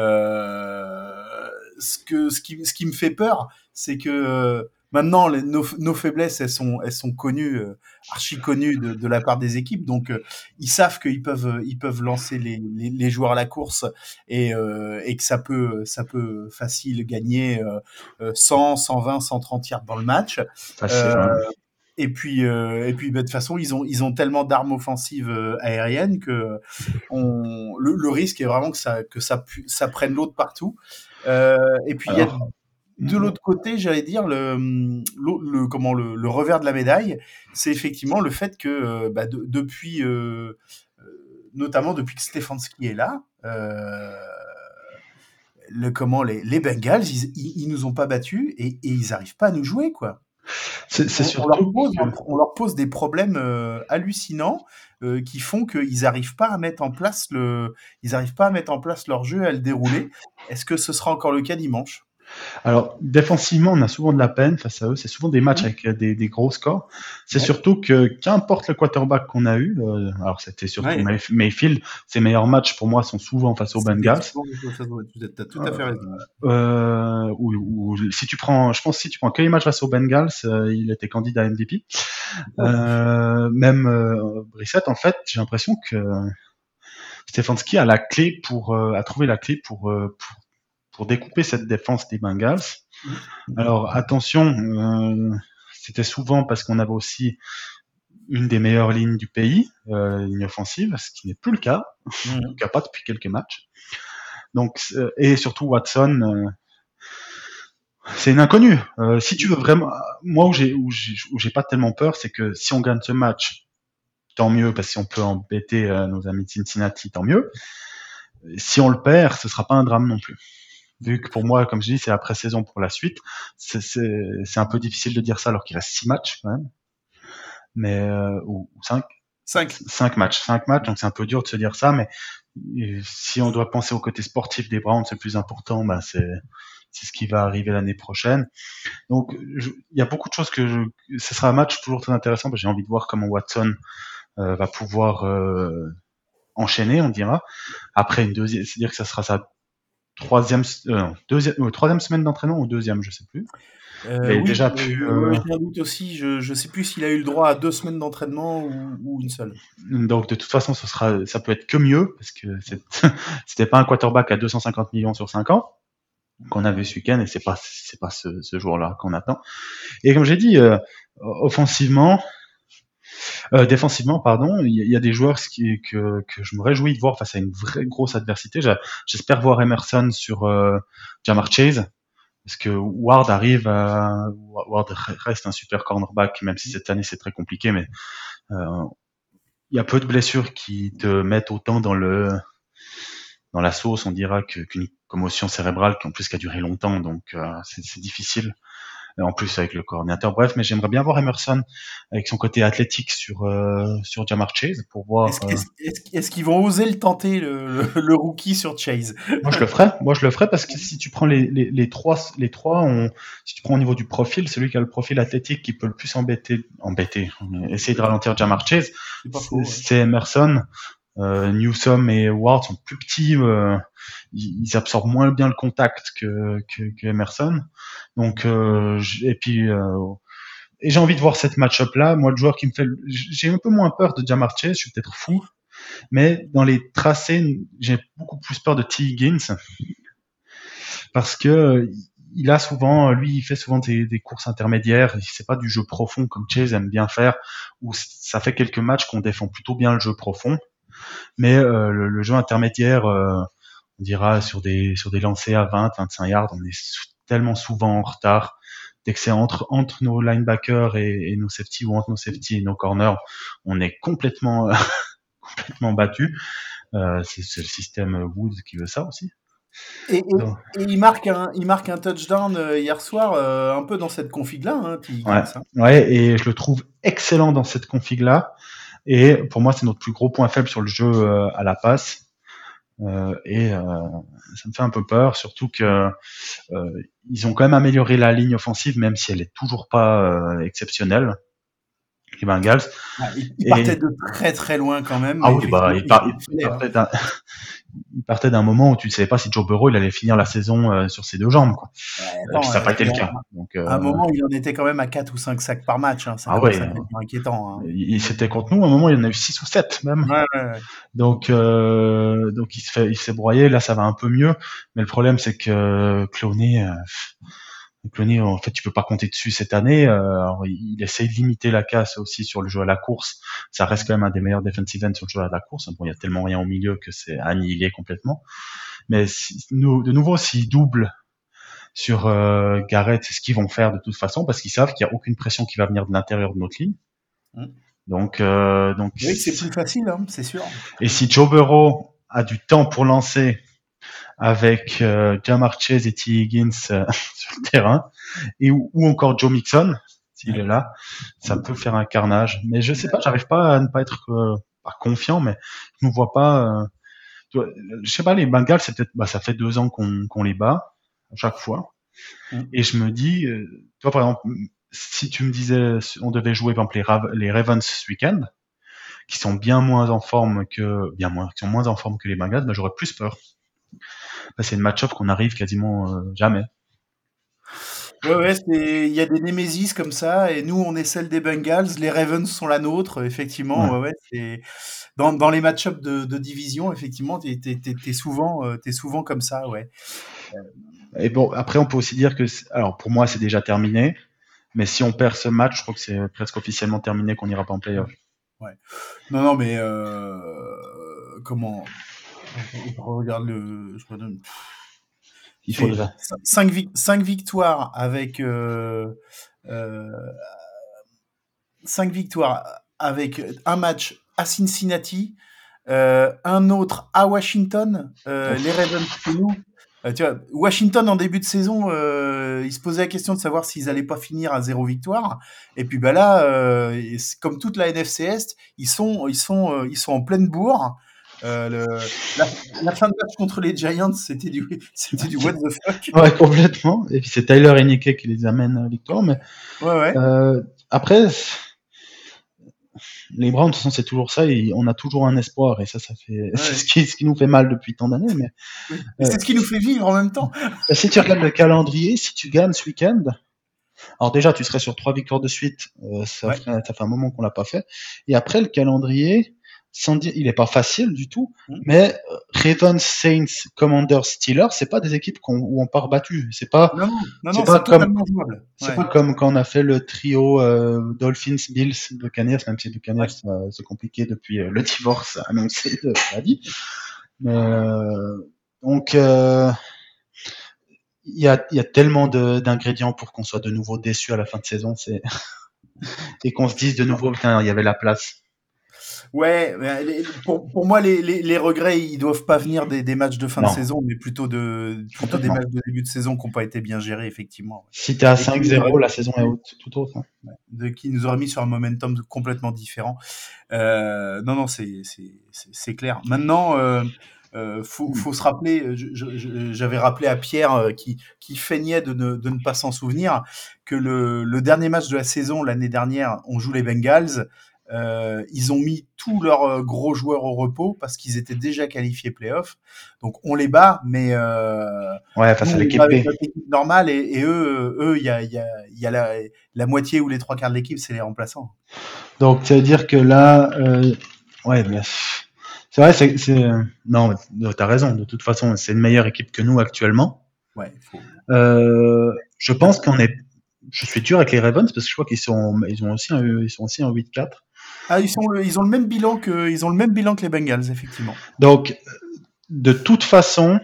que, ce, qui, ce qui me fait peur, c'est que maintenant, les, nos, nos, faiblesses, elles sont, elles sont connues, euh, archi connues de, de, la part des équipes. Donc, euh, ils savent qu'ils peuvent, ils peuvent lancer les, les, les, joueurs à la course et, euh, et que ça peut, ça peut facile gagner 100, 120, 130 yards dans le match. Facile, et puis, euh, et puis bah, de toute façon, ils ont, ils ont tellement d'armes offensives euh, aériennes que on, le, le, risque est vraiment que ça, que ça, ça prenne l'autre partout. Euh, et puis, il y a de l'autre côté, j'allais dire, le, le, comment, le, le, revers de la médaille, c'est effectivement le fait que euh, bah, de, depuis, euh, notamment depuis que Stefanski est là, le, comment, les, les Bengals, ils, ils, ils, nous ont pas battus et, et ils n'arrivent pas à nous jouer, quoi. C'est, c'est on, leur pose, on, leur pose, des problèmes euh, hallucinants euh, qui font qu'ils n'arrivent pas à mettre en place le, ils n'arrivent pas à mettre en place leur jeu, à le dérouler. Est-ce que ce sera encore le cas dimanche? Alors, défensivement, on a souvent de la peine face à eux. C'est souvent des matchs mmh. avec des, des gros scores. C'est ouais. surtout que, qu'importe le quarterback qu'on a eu, euh, alors c'était surtout ouais. Mayfield, ses meilleurs matchs pour moi sont souvent face aux Bengals. Tu as tout à fait raison. Euh, ou, ou, si tu prends, je pense si tu prends que les matchs face aux Bengals, euh, il était candidat à MVP. Euh, même euh, Brissette, en fait, j'ai l'impression que Stefanski a la clé pour, a trouvé la clé pour, pour pour découper cette défense des Bengals. Mmh. Alors attention, euh, c'était souvent parce qu'on avait aussi une des meilleures lignes du pays, euh, ligne offensive, ce qui n'est plus le cas, mmh. en tout cas pas depuis quelques matchs. Donc euh, et surtout Watson, euh, c'est une inconnue. Si tu veux vraiment, moi où j'ai où j'ai pas tellement peur, c'est que si on gagne ce match, tant mieux parce que si on peut embêter nos amis de Cincinnati, tant mieux. Si on le perd, ce sera pas un drame non plus vu que pour moi, comme je dis, c'est la pré-saison pour la suite. C'est un peu difficile de dire ça alors qu'il reste six matchs quand même. Mais, euh, ou, cinq. Cinq. Cinq matchs. Cinq matchs, donc c'est un peu dur de se dire ça, mais euh, si on doit penser au côté sportif des Browns, c'est le plus important, bah c'est c'est ce qui va arriver l'année prochaine. Donc, il y a beaucoup de choses que je, ce sera un match toujours très intéressant. J'ai envie de voir comment Watson euh, va pouvoir euh, enchaîner, on dira. Après une deuxième, c'est-à-dire que ça sera sa troisième, euh, deuxième, euh, troisième semaine d'entraînement ou deuxième, je sais plus. Euh, oui, déjà pu. Euh... J'ai un doute aussi. Je je sais plus s'il a eu le droit à deux semaines d'entraînement ou, ou, une seule. Donc de toute façon, ce sera, ça peut être que mieux parce que [LAUGHS] c'était pas un quarterback à 250 millions sur 5 ans qu'on avait ce week-end et c'est pas c'est pas ce, ce jour-là qu'on attend. Et comme j'ai dit, euh, offensivement, euh, défensivement, pardon, il y, a des joueurs que, je me réjouis de voir face à une vraie grosse adversité. J'espère voir Emerson sur euh, Jamar Chase, parce que Ward arrive. Ward reste un super cornerback, même si cette année c'est très compliqué, mais euh, il y a peu de blessures qui te mettent autant dans la sauce, on dira, qu'une commotion cérébrale qui en plus qui a duré longtemps, donc c'est difficile en plus avec le coordinateur. Bref, mais j'aimerais bien voir Emerson avec son côté athlétique sur euh, sur Jamar Chase pour voir. Est-ce est est qu'ils vont oser le tenter le, le, le, rookie sur Chase? Moi je le ferai. Moi je le ferai parce que si tu prends les, les, les trois les trois, on, si tu prends au niveau du profil, celui qui a le profil athlétique qui peut le plus embêter embêter, essayer de ralentir Jamar Chase, c'est Emerson. Euh, Newsom et Ward sont plus petits, euh, ils, absorbent moins bien le contact que, que, que Emerson. Donc euh, et puis et j'ai envie de voir cette match-up là. Moi, le joueur qui me fait, j'ai un peu moins peur de Jamar Chase, je suis peut-être fou, mais dans les tracés, j'ai beaucoup plus peur de T. Higgins parce que il a souvent, lui, il fait souvent des, des courses intermédiaires. C'est pas du jeu profond comme Chase aime bien faire, où ça fait quelques matchs qu'on défend plutôt bien le jeu profond. Mais euh, le, le, jeu intermédiaire, euh, on dira sur des sur des lancers à 20, 25 yards, on est tellement souvent en retard. Dès que c'est entre entre nos linebackers et, et, nos safety ou entre nos safety et nos corners, on est complètement [LAUGHS] complètement battu. Euh, c'est le système Wood qui veut ça aussi. Et, et, et, il, marque un, il marque un touchdown hier soir, euh, un peu dans cette config-là. Hein, ouais, hein. ouais, et je le trouve excellent dans cette config-là. Et pour moi, c'est notre plus gros point faible sur le jeu euh, à la passe. Euh, et euh, ça me fait un peu peur, surtout que ils ont quand même amélioré la ligne offensive, même si elle est toujours pas exceptionnelle. Les Bengals. Ah, partaient et... de très très loin quand même. Ah oui, bah, par, [LAUGHS] il partait d'un moment où tu ne savais pas si Joe Burrow il allait finir la saison euh, sur ses deux jambes. Quoi. attends, ça n'a pas été le il cas. Donc, euh, À un moment, il en était quand même à 4 ou 5 sacs par match. Hein. Ça Ah ouais. à inquiétant. hein. il, il- c'était contre nous. À un moment, il y en a eu 6 ou 7 même. Ouais, ouais, ouais. Donc, euh, donc il se fait, il se broyer. Là, ça va un peu mieux. Mais le problème, c'est que Clooney, Clooney, en fait, tu peux pas compter dessus cette année. Euh, alors, il, il essaye de limiter la casse aussi sur le jeu à la course. Ça reste quand même un des meilleurs defensive ends sur le jeu à la course. Bon, il y a tellement rien au milieu que c'est annihilé complètement. Mais si, nous, de nouveau, s'il double sur euh, Garrett, c'est ce qu'ils vont faire de toute façon parce qu'ils savent qu'il y a aucune pression qui va venir de l'intérieur de notre ligne. Mm. Donc, euh, donc, Oui, c'est plus facile, hein, c'est sûr. et si Joe Burrow a du temps pour lancer avec euh, Jamar Chase et T. Higgins euh, [LAUGHS] sur le terrain, et ou, ou encore Joe Mixon, s'il est là, ça peut faire un carnage. Mais je sais pas, j'arrive pas à ne pas être euh, pas confiant, mais je ne vois pas. euh, je sais pas, les Bengals, c'est peut-être, bah, ça fait deux ans qu'on qu'on les bat à chaque fois, Mm. et je me dis, toi par exemple, si tu me disais, on devait jouer par exemple les, Rav- les Ravens ce week-end, qui sont bien moins en forme que bien moins qui sont moins en forme que les Bengals, ben, j'aurais plus peur. Que c'est une match-up qu'on arrive quasiment euh, jamais. Ouais, ouais, il y a des némésis comme ça, et nous, on est celle des Bengals, les Ravens sont la nôtre, effectivement. Ouais. Ouais, ouais, dans, dans les match-ups de, de division, effectivement, t'es t'es souvent, euh, souvent comme ça, ouais. Et bon, après on peut aussi dire que alors pour moi c'est déjà terminé, mais si on perd ce match, je crois que c'est presque officiellement terminé qu'on n'ira pas en playoff. Non, non, mais euh, comment Je [LAUGHS] regarde le. Je redonne. Il faut le- 5, victoires avec. Euh, euh, 5 victoires avec un match à Cincinnati, euh, un autre à Washington, euh, les Ravens chez nous. Euh, tu vois, Washington en début de saison, euh, ils se posaient la question de savoir s'ils allaient pas finir à zéro victoire. Et puis bah là, euh, comme toute la NFC Est, ils sont, ils sont, euh, ils sont en pleine bourre. Euh, le, la, la fin de match contre les Giants, c'était du, [LAUGHS] c'était du what the fuck. Ouais, complètement. Et puis c'est Tyler Heineke qui les amène à la victoire. Mais Ouais, ouais. euh, après, les Browns, de toute façon, c'est toujours ça. Et on a toujours un espoir. Et ça, ça fait [LAUGHS] c'est ce qui, ce qui nous fait mal depuis tant d'années. Mais Et c'est ce qui nous fait vivre en même temps. Euh, [LAUGHS] Si tu regardes le calendrier, si tu gagnes ce week-end, alors déjà tu serais sur trois victoires de suite, euh, ça, Ouais. ferait- ça fait un moment qu'on l'a pas fait. Et après le calendrier, sans dire, il est pas facile du tout, Mhm. mais euh, Ravens, Saints, Commanders, Steelers, c'est pas des équipes où on part battu. C'est pas, Non, non, non, pas c'est Ouais. pas comme quand on a fait le trio euh, Dolphins, Bills, Buccaneers, même si Buccaneers euh, c'est compliqué depuis euh, le divorce [LAUGHS] annoncé de. Mais euh, donc il y a, il y a tellement d'ingrédients pour qu'on soit de nouveau déçu à la fin de saison, c'est [LAUGHS] et qu'on se dise de nouveau putain il y avait la place. Ouais, les- pour, pour moi, les, les, les regrets, ils doivent pas venir des, des matchs de fin Non. de saison, mais plutôt, de, plutôt des matchs de début de saison qui n'ont pas été bien gérés, effectivement. Si t'es à Et qui 5-0, la saison est haute, tout autre. hein. De, qui nous aurait mis sur un momentum complètement différent. Euh, non, non, c'est clair. Maintenant, euh, euh, faut, faut se rappeler, j'avais rappelé à Pierre euh, qui, qui feignait de ne, de ne pas s'en souvenir, que le, le dernier match de la saison l'année dernière, on joue les Bengals. Euh, ils ont mis tous leurs euh, gros joueurs au repos parce qu'ils étaient déjà qualifiés playoff. Donc on les bat, mais euh, Ouais, face à l'équipe normale et, et eux, eux, il y a, il y a, il y a la, la moitié ou les trois quarts de l'équipe, c'est les remplaçants. Donc ça veut dire que là, euh, ouais, mais c'est vrai, c'est, non, t'as raison. De toute façon, c'est une meilleure équipe que nous actuellement. Ouais, faut... Euh, je pense qu'on est, je suis dur avec les Ravens parce que je crois qu'ils sont, ils ont aussi, un, ils sont aussi en 8-4. Ah, ils, sont le- ils ont le même bilan que ils ont le même bilan que les Bengals, effectivement. Donc, de toute façon,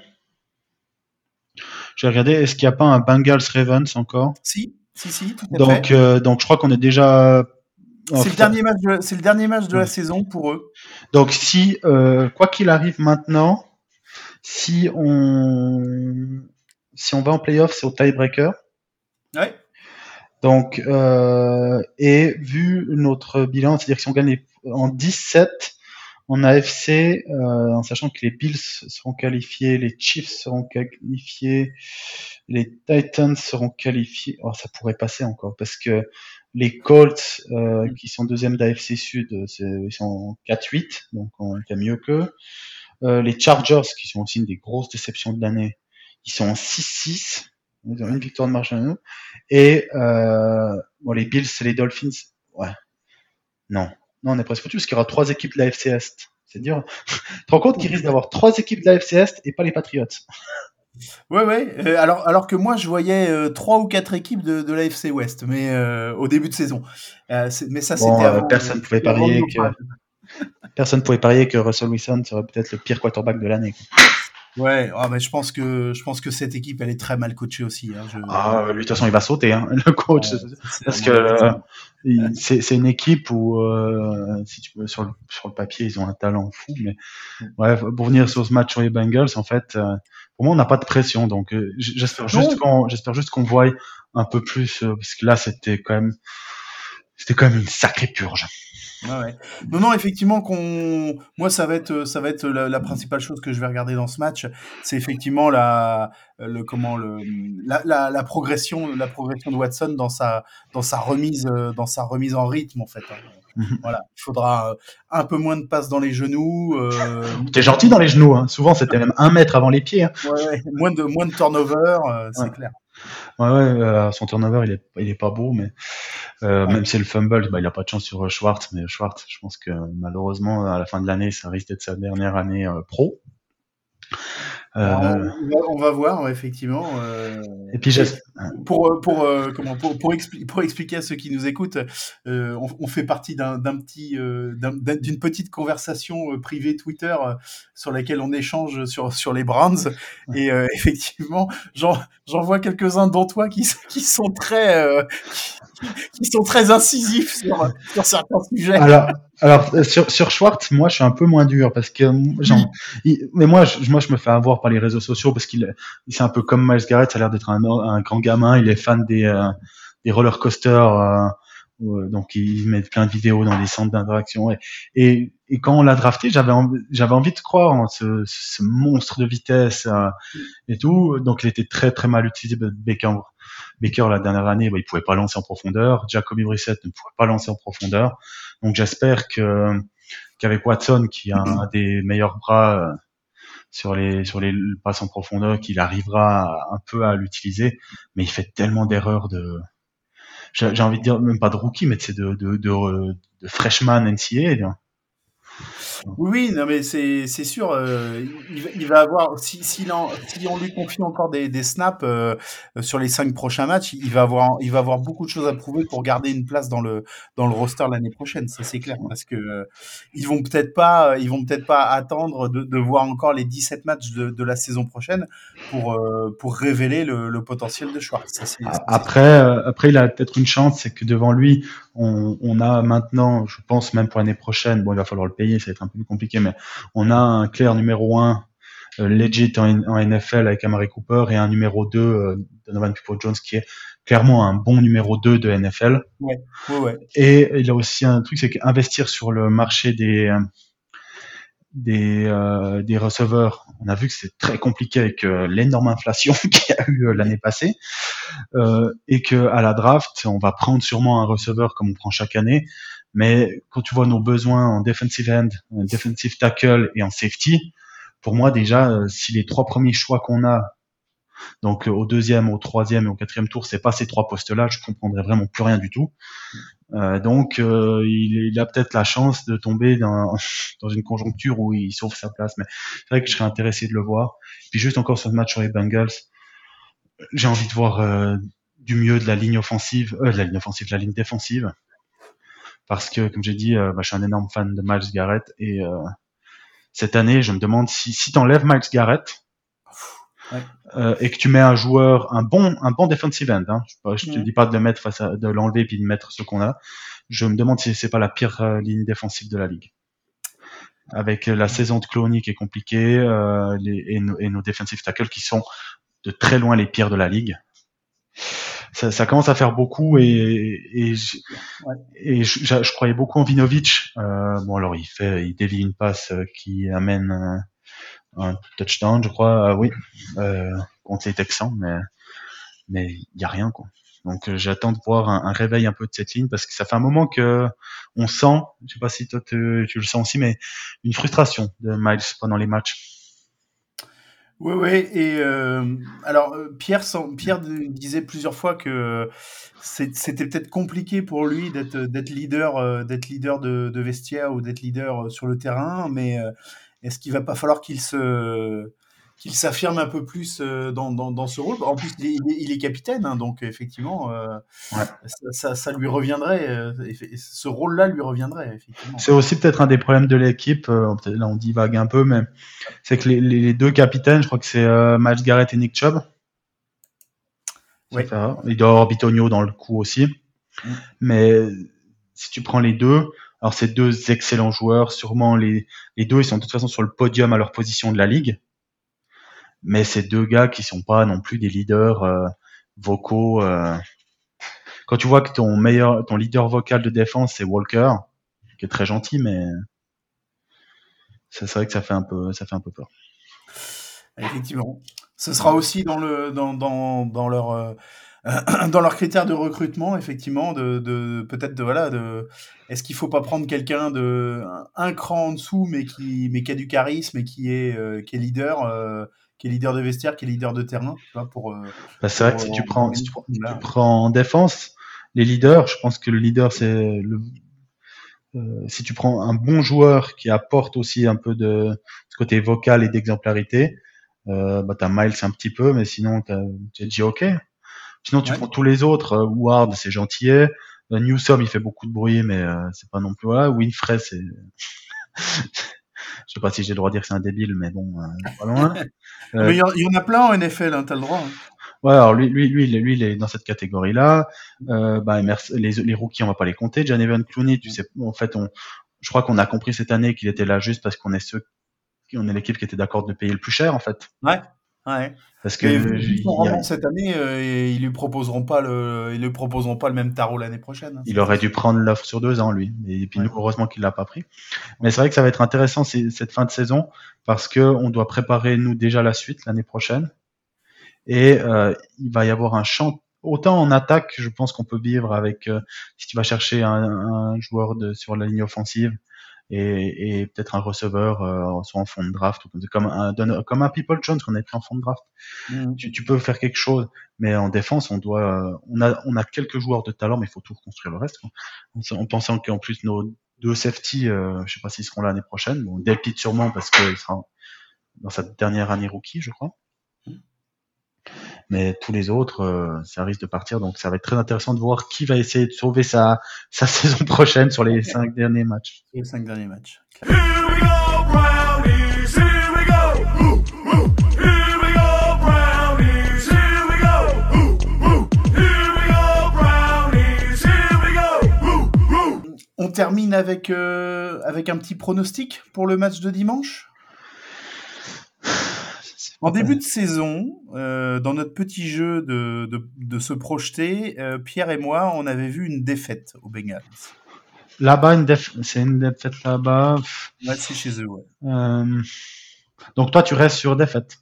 je vais regarder, est-ce qu'il n'y a pas un Bengals Ravens encore? Si, si, si, tout à Donc, fait. euh, donc je crois qu'on est déjà. C'est le dernier match, de, c'est le dernier match de la saison pour eux. Donc si, euh, quoi qu'il arrive maintenant, si on, si on va en playoff, c'est au tiebreaker. Ouais. Donc, euh, et vu notre bilan, c'est-à-dire que si on gagne en 17 en AFC, euh, en sachant que les Bills seront qualifiés, les Chiefs seront qualifiés, les Titans seront qualifiés, oh, ça pourrait passer encore parce que les Colts, euh, qui sont deuxième d'AFC Sud, ils sont en 4-8, donc on fait mieux qu'eux. Euh, les Chargers, qui sont aussi une des grosses déceptions de l'année, ils sont en 6-6. Ils ont une victoire de marche à nous. Et euh, bon, les Bills et les Dolphins, ouais. Non. Non, on est presque foutu parce qu'il y aura trois équipes de la FC Est. C'est dur. [LAUGHS] tu te rends compte qu'il risque d'avoir trois équipes de la FC Est et pas les Patriots [LAUGHS] Ouais, ouais. Euh, alors, alors que moi, je voyais euh, trois ou quatre équipes de, de l'AFC West, mais euh, au début de saison. Mais ça, Bon, c'était personne pouvait c'était avant parier que-. [LAUGHS] Personne pouvait parier que Russell Wilson serait peut-être le pire quarterback de l'année. Ouais, ah, bah, je pense que je pense que cette équipe, elle est très mal coachée aussi. Hein, je- Ah, lui, de toute façon, il va sauter, hein, le coach. Ouais, Parce que euh, c'est c'est une équipe où, euh, si tu veux, sur le, sur le papier, ils ont un talent fou. Mais ouais, pour venir sur ce match sur les Bengals, en fait, euh, pour moi, on n'a pas de pression. Donc, euh, j'espère juste qu'on, j'espère juste qu'on voit un peu plus, euh, parce que là, c'était quand même, c'était quand même une sacrée purge. Ouais. Non, non, effectivement, qu'on, moi, ça va être, euh, ça va être la, la principale chose que je vais regarder dans ce match, c'est effectivement la, le, comment, le, la, la, la progression, la progression de Watson dans sa, dans sa remise, euh, dans sa remise en rythme, en fait. hein. [LAUGHS] Voilà, il faudra euh, un peu moins de passes dans les genoux, euh, T'es gentil dans les genoux. Hein. Souvent, c'était même un mètre avant les pieds. Hein. ouais, ouais, moins de, moins de turnover, euh, c'est clair. Ouais, ouais, euh, son turnover, il est, il est pas beau, mais euh, même si le fumble, bah, il a pas de chance sur euh, Schwartz, mais Schwartz, je pense que malheureusement, à la fin de l'année, ça risque d'être sa dernière année euh, pro. Euh, on, va, on va voir, effectivement. euh, et puis, j'ai- pour euh, pour euh, comment pour pour, expli- pour expliquer à ceux qui nous écoutent, euh, on, on fait partie d'un d'un petit euh, d'un- d'un- d'une petite conversation euh, privée Twitter euh, sur laquelle on échange sur sur les Browns. Et euh, [LAUGHS] effectivement j'en j'en vois quelques uns dont toi qui qui sont très euh, [LAUGHS] qui, sont très incisifs sur certains sujets. alors, alors euh, sur, sur Schwartz, moi, je suis un peu moins dur parce que, euh, genre, il- mais moi, je, moi, je me fais avoir par les réseaux sociaux parce qu'il, il c'est un peu comme Miles Garrett, ça a l'air d'être un, grand gamin. Il est fan des, euh, des roller coasters, euh, euh, donc il met plein de vidéos dans les centres d'interaction. Et, et, quand on l'a drafté, j'avais j'avais envie de croire en ce, monstre de vitesse euh, et tout. Donc il était très très mal utilisé. Baker, Baker la dernière année, bah, il pouvait pas lancer en profondeur. Jacoby Brissett ne pouvait pas lancer en profondeur. Donc j'espère que qu'avec Watson, qui a un des meilleurs bras euh, sur les passes en profondeur, qu'il arrivera un peu à l'utiliser. Mais il fait tellement d'erreurs de j'ai envie de dire même pas de rookie, mais c'est de de, freshman NCAA. Oui, non, mais c'est sûr. euh, il, va- il va avoir si si, en- si on lui confie encore des, des snaps euh, sur les cinq prochains matchs, il va avoir il va avoir beaucoup de choses à prouver pour garder une place dans le dans le roster l'année prochaine. Ça c'est clair parce que euh, ils vont peut-être pas ils vont peut-être pas attendre de, de voir encore les 17 matchs de, de la saison prochaine pour euh, pour révéler le, le potentiel de Schwartz. Ça, Après, euh, après, il a peut-être une chance, c'est que devant lui, on, on a maintenant, je pense même pour l'année prochaine, bon, il va falloir le payer, ça va être un peu plus compliqué, mais on a un clair numéro un euh, legit en, en NFL avec Amari Cooper et un numéro 2 euh, Donovan People-Jones qui est clairement un bon numéro 2 de NFL. ouais, ouais. Et il a aussi un truc, c'est qu'investir sur le marché des euh, des, euh, des receveurs, on a vu que c'est très compliqué avec euh, l'énorme inflation [LAUGHS] qu'il y a eu euh, l'année passée, euh, et que à la draft, on va prendre sûrement un receveur comme on prend chaque année, mais quand tu vois nos besoins en defensive end, en defensive tackle et en safety, pour moi déjà, si les trois premiers choix qu'on a donc euh, au deuxième, au troisième et au quatrième tour, c'est pas ces trois postes-là, je comprendrais vraiment plus rien du tout. Euh, donc euh, il, a peut-être la chance de tomber dans, [LAUGHS] dans une conjoncture où il sauve sa place, mais c'est vrai que je serais intéressé de le voir. Puis juste encore sur le match sur les Bengals, j'ai envie de voir du mieux de la ligne offensive, de la ligne offensive, de la ligne défensive, parce que comme j'ai dit, bah, je suis un énorme fan de Miles Garrett et cette année, je me demande si si t'enlèves Miles Garrett Ouais. euh, et que tu mets un joueur, un bon, un bon defensive end, hein, je, je te Ouais. dis pas de le mettre face à, de l'enlever puis de mettre ce qu'on a. Je me demande si c'est pas la pire euh, ligne défensive de la ligue. Avec euh, la saison de Clowney qui est compliquée euh, les, et, nos, et nos defensive tackles qui sont de très loin les pires de la ligue. Ça, ça commence à faire beaucoup et, et, je, Ouais. et je, je- je croyais beaucoup en Vinovic. Euh, bon alors il fait, il dévie une passe qui amène un, touchdown, je crois. euh, oui, euh, contre les Texans, mais mais il y a rien quoi. Donc j'attends de voir un, réveil un peu de cette ligne parce que ça fait un moment que on sent, je sais pas si toi tu, le sens aussi, mais une frustration de Miles pendant les matchs. Oui, oui. Et euh, alors, euh, Pierre, Pierre disait plusieurs fois que c'était peut-être compliqué pour lui d'être leader, euh, d'être leader de, de vestiaire ou d'être leader sur le terrain. Mais est-ce qu'il va pas falloir qu'il se qu'il s'affirme un peu plus euh, dans, dans, ce rôle? En plus, il est, capitaine, hein, donc effectivement, euh, ça, ça, lui reviendrait. Euh, ce rôle-là lui reviendrait. C'est aussi peut-être un des problèmes de l'équipe. là, on divague un peu, mais c'est que les, deux capitaines, je crois que c'est Miles Garrett et Nick Chubb. Oui. Il doit avoir Bitonio dans le coup aussi. Mm. Mais si tu prends les deux, alors c'est deux excellents joueurs. Sûrement les, les deux, ils sont de toute façon sur le podium à leur position de la ligue mais c'est deux gars qui sont pas non plus des leaders euh, vocaux. Euh. Quand tu vois que ton meilleur, ton leader vocal de défense c'est Walker, qui est très gentil, mais c'est vrai que ça fait un peu, ça fait un peu peur. Effectivement, ce sera aussi dans le dans dans, dans leur euh, [CLEARS THROAT] dans leurs critères de recrutement, effectivement, de, de peut-être de voilà, de est-ce qu'il faut pas prendre quelqu'un de un, cran en dessous, mais qui mais qui a du charisme et qui est qui est leader, qui est leader de vestiaire, qui est leader de terrain. pour, euh, bah, c'est vrai que si tu prends, tu, prends en défense, les leaders, je pense que le leader, c'est le. Euh, si tu prends un bon joueur qui apporte aussi un peu de ce côté vocal et d'exemplarité, euh, bah, t'as Miles un petit peu, mais sinon t'as dit ok. Sinon tu prends tous les autres. Euh, Ward, c'est gentillet. Newsom, il fait beaucoup de bruit, mais c'est pas non plus voilà. Winfrey, c'est [LAUGHS] je sais pas si j'ai le droit de dire que c'est un débile, mais bon, euh, pas loin. [LAUGHS] mais il y, en a plein en NFL, hein, t'as le droit. Hein. Ouais, alors lui, lui, lui, lui, il est dans cette catégorie-là. Euh, bah, les, les rookies, on va pas les compter. John Evan Clooney, tu sais, en fait, on, je crois qu'on a compris cette année qu'il était là juste parce qu'on est ceux, on est l'équipe qui était d'accord de payer le plus cher, en fait. Ouais. Ouais. Parce que a... cette année, euh, ils lui proposeront pas le, ils lui proposeront pas le même tarot l'année prochaine. Hein, il aurait dû prendre l'offre sur deux ans lui, et puis nous, heureusement qu'il l'a pas pris. Mais c'est vrai que ça va être intéressant cette fin de saison parce que on doit préparer nous déjà la suite l'année prochaine, et euh, il va y avoir un champ. Autant en attaque, je pense qu'on peut vivre avec euh, si tu vas chercher un, un joueur de, sur la ligne offensive et, et peut-être un receveur euh, soit en fond de draft comme un comme un People Jones qu'on a pris en fond de draft. Mm. Tu, tu, peux faire quelque chose, mais en défense on doit on a on a quelques joueurs de talent, mais il faut tout reconstruire le reste. En, pensant qu'en plus nos deux safety, euh, je sais pas s'ils seront là l'année prochaine. Bon, Delpit sûrement parce qu'il sera dans sa dernière année rookie, je crois mais tous les autres, euh, ça risque de partir. Donc ça va être très intéressant de voir qui va essayer de sauver sa, [LAUGHS] sa saison prochaine sur les cinq derniers matchs. Les cinq derniers matchs. On termine avec, euh, avec un petit pronostic pour le match de dimanche? En début de saison, euh, dans notre petit jeu de, de, de se projeter, euh, Pierre et moi, on avait vu une défaite au Bengals. Là-bas, une c'est une défaite là-bas. Ouais, c'est chez eux, ouais. Euh, donc toi, tu restes sur défaite.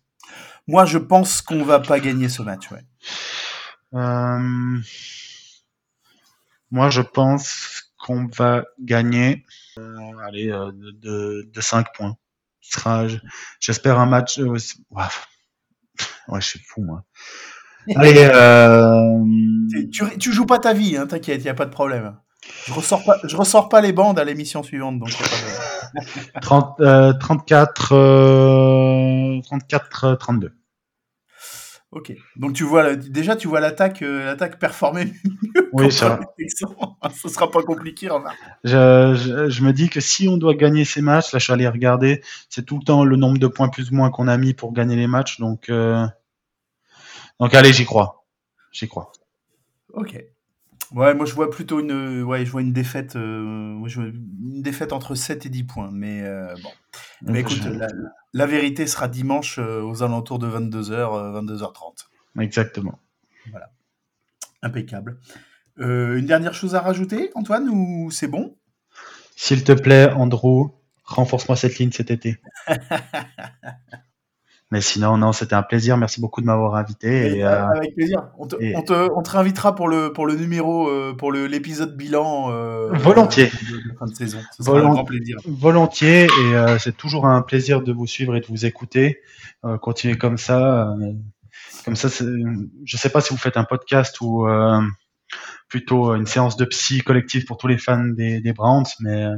Moi, je pense qu'on va pas gagner ce match, ouais. Moi, je pense qu'on va gagner, allez, de, de 5 points sera, j'espère un match. Euh, ouais, je suis fou moi. [LAUGHS] Allez, euh... tu, tu, joues pas ta vie, hein, t'inquiète, y a pas de problème. Je ressors pas, je ressors pas les bandes à l'émission suivante, donc. 30, [LAUGHS] euh, 34, euh, 34, 32. Ok. Donc tu vois déjà tu vois l'attaque euh, l'attaque performer [LAUGHS] mieux. Oui, ça. [LAUGHS] Ce sera pas compliqué je, je, me dis que si on doit gagner ces matchs, là je suis allé regarder, c'est tout le temps le nombre de points plus ou moins qu'on a mis pour gagner les matchs. Donc euh, donc allez, j'y crois. J'y crois. Ok. Ouais, moi je vois plutôt une, ouais, je vois une défaite, euh, une défaite entre 7 et 10 points. Mais euh, bon, mais écoute, la, vérité sera dimanche euh, aux alentours de 22h, 22h30. Exactement. Voilà. Impeccable. une dernière chose à rajouter, Antoine, ou c'est bon? S'il te plaît, Andrew, renforce-moi cette ligne cet été. [LAUGHS] Mais sinon, non, c'était un plaisir. Merci beaucoup de m'avoir invité. Et, euh, avec plaisir. On te, et- on, te, on te réinvitera pour le, pour le numéro, euh, pour le- l'épisode bilan. euh, Volontiers. De, de fin de saison. Ce sera un Volont- grand plaisir. Volontiers, et euh, c'est toujours un plaisir de vous suivre et de vous écouter. Euh, continuez comme ça. comme ça, je sais pas si vous faites un podcast ou euh, plutôt une séance de psy collective pour tous les fans des, des Browns, mais euh,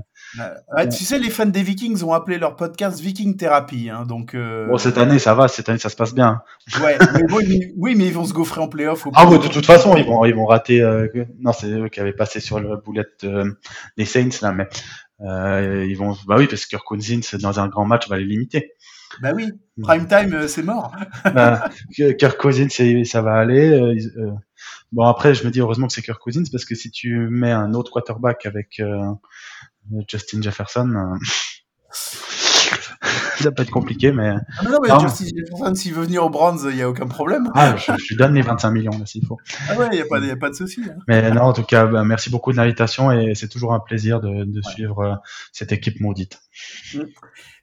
Ah, tu sais, les fans des Vikings ont appelé leur podcast Viking Therapy. Hein, donc, euh, bon, cette année, ça va, cette année, ça se passe bien. ouais, mais bon, ils- oui, mais ils vont se gaufrer en playoff. Ah haut. de toute façon, ils vont, ils vont rater. euh, non, c'est eux qui avaient passé sur le boulette euh, des Saints là, mais ils vont. Bah oui, parce que Kirk Cousins dans un grand match va les limiter. Bah oui, prime time, c'est mort. [LAUGHS] Bah, Kirk Cousins, ça va aller. bon après, je me dis heureusement que c'est Kirk Cousins parce que si tu mets un autre quarterback avec euh, Justin Jefferson, euh, [LAUGHS] ça peut être compliqué, mais Ah, non, non, mais Non. Justin Jefferson, s'il veut venir au Browns, il n'y a aucun problème. ah, je, je lui donne les 25 millions là s'il faut. Ah ouais, il n'y a, pas de- y a pas de souci. hein. Mais non, en tout cas, bah, merci beaucoup de l'invitation et c'est toujours un plaisir de, de suivre euh, cette équipe maudite.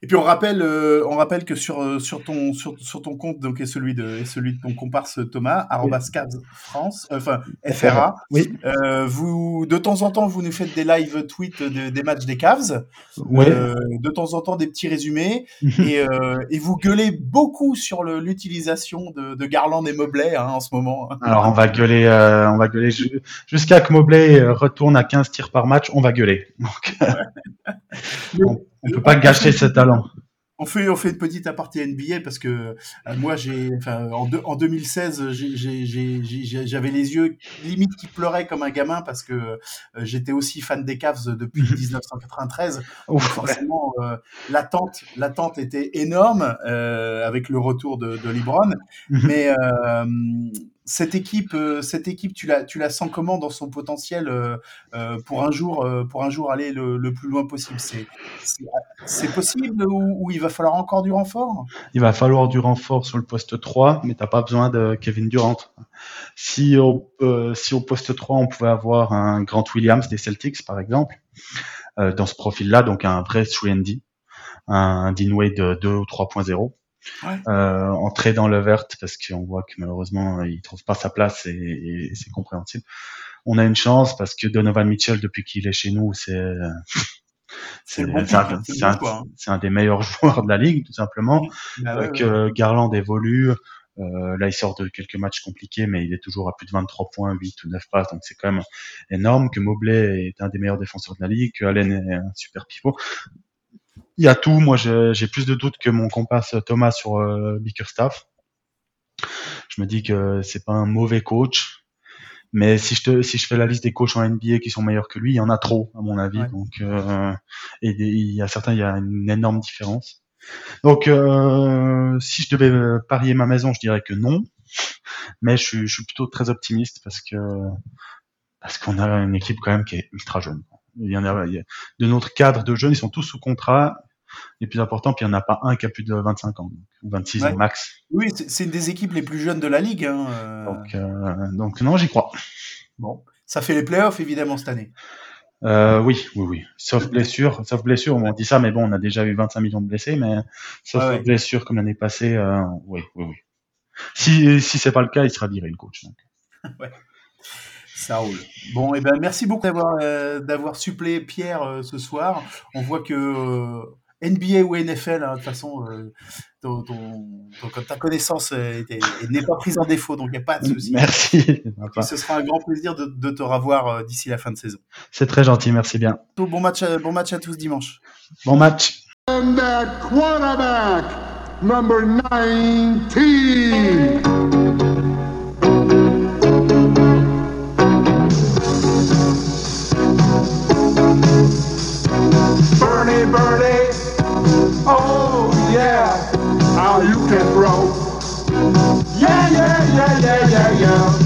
Et puis on rappelle, euh, on rappelle que sur, euh, sur, ton, sur, sur ton compte donc, et, celui de, et celui de ton comparse Thomas, Cavs France, euh, enfin FRA, Oui, euh, vous, de temps en temps, vous nous faites des live tweets de- des matchs des Cavs, ouais. de temps en temps des petits résumés, [LAUGHS] et, et vous gueulez beaucoup sur l'utilisation de, de Garland et Mobley hein, en ce moment. Alors on va gueuler, on va gueuler ju- jusqu'à que Mobley retourne à 15 tirs par match, on va gueuler. Donc, [LAUGHS] on peut pas gâcher ce talent. On fait, on fait une petite aparté NBA parce que euh, moi, j'ai, enfin, en, deux- en 2016, j'ai- j'ai- j'ai- j'ai- j'avais les yeux limite qui pleuraient comme un gamin parce que euh, j'étais aussi fan des Cavs depuis 1993. Donc Ouf, forcément, euh, l'attente, l'attente était énorme euh, avec le retour de, de LeBron. Mhm. Mais cette équipe, euh, cette équipe, tu la, sens comment dans son potentiel euh, euh, pour un jour, pour un jour aller le, plus loin possible? C'est, possible ou, il va falloir encore du renfort? Il va falloir du renfort sur le poste 3, mais t'as pas besoin de Kevin Durant. Si au, si au poste 3, on pouvait avoir un Grant Williams des Celtics, par exemple, dans ce profil-là, donc un vrai 3D, un Dean Wade de 2 ou 3.0, Ouais. euh, entrer dans le vert parce qu'on voit que malheureusement il trouve pas sa place et, et c'est compréhensible. On a une chance parce que Donovan Mitchell depuis qu'il est chez nous c'est [LAUGHS] c'est bon un, hein. des meilleurs [LAUGHS] joueurs de la ligue tout simplement. Bah Euh, ouais, que. Garland évolue. Euh, là, il sort de quelques matchs compliqués, mais il est toujours à plus de 23 points, 8 ou 9 passes, donc c'est quand même énorme. Que Mobley est un des meilleurs défenseurs de la ligue, que Allen est un super pivot. Il y a tout. Moi, j'ai plus de doutes que mon comparse Thomas sur euh, Bickerstaff. Je me dis que c'est pas un mauvais coach, mais si je te, si je fais la liste des coachs en NBA qui sont meilleurs que lui, il y en a trop, à mon avis. Ouais. Donc, euh, et il y a certains, il y a une énorme différence. Donc, euh, si je devais euh, parier ma maison, je dirais que non. Mais je suis, je suis plutôt très optimiste parce que parce qu'on a une équipe quand même qui est ultra jeune. Il y en a, il y a- de notre cadre de jeunes, ils sont tous sous contrat. Les plus importants, puis il n'y en a pas un qui a plus de 25 ans, ou 26 Ouais. ans max. Oui, c'est une des équipes les plus jeunes de la ligue. Hein. euh, Donc, euh, donc non, j'y crois. Bon, ça fait les playoffs évidemment cette année. Euh, oui, oui, oui. Sauf blessure, sauf blessure, on dit ça, mais bon, on a déjà eu 25 millions de blessés, mais sauf ouais. blessure comme l'année passée, euh, oui, oui, oui. Si, si c'est pas le cas, il sera viré le coach. donc. [LAUGHS] Ça roule. Bon, et ben merci beaucoup d'avoir euh, d'avoir supplé Pierre euh, ce soir. On voit que euh, NBA ou NFL, hein, de toute façon, euh, ton, ton- ton- ta connaissance euh, n'est pas prise en défaut, donc il n'y a pas de souci. Merci. Ce sera un grand plaisir de, de te revoir euh, d'ici la fin de saison. C'est très gentil, merci bien. Bon match, à, bon match à tous dimanche. Bon match. And that quarterback, number 19.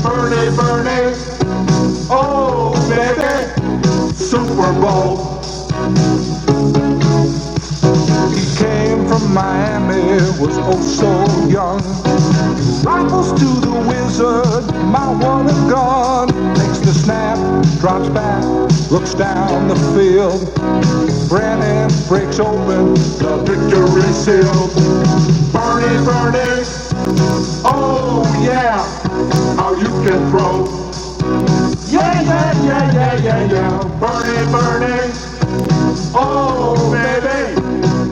Bernie, Bernie, oh baby, Super Bowl. He came from Miami, was oh so young. Rifles to the wizard, my one and gun. Takes the snap, drops back, looks down the field. Brennan breaks open, the victory sealed. Bernie, Bernie. Oh yeah, how you can throw. Yeah, yeah, yeah, yeah, yeah, yeah. Bernie, Bernie. Oh baby,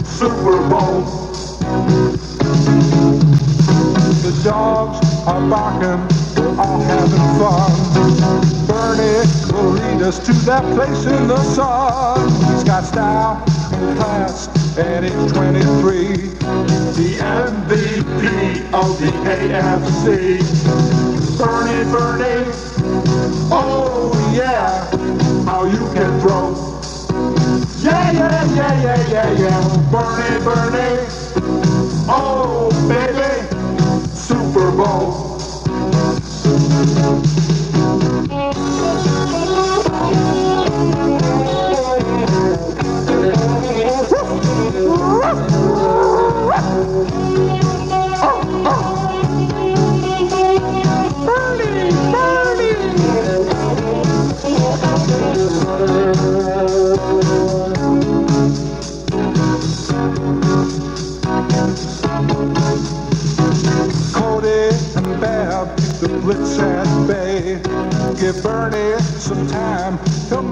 Super Bowl. The dogs are barking, we're all having fun. Bernie will lead us to that place in the sun. He's got style and class, and he's 23. The MVP of the AFC. Bernie, Bernie, oh yeah, how you can throw. Yeah, yeah, yeah, yeah, yeah, yeah. Bernie, Bernie, oh baby, Super Bowl.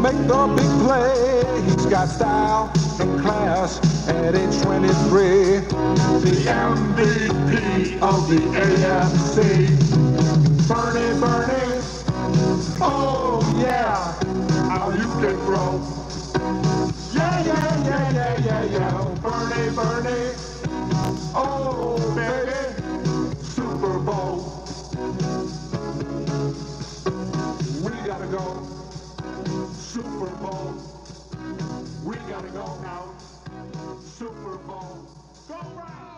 Make the big play. He's got style and class at age 23. The MVP of the AFC. Bernie, Bernie, oh yeah, how you can grow. Yeah, yeah, yeah, yeah, yeah, yeah. Oh, Bernie, Bernie, oh baby, Super Bowl. We gotta go. Super Bowl. We gotta go now. Super Bowl. Go Browns!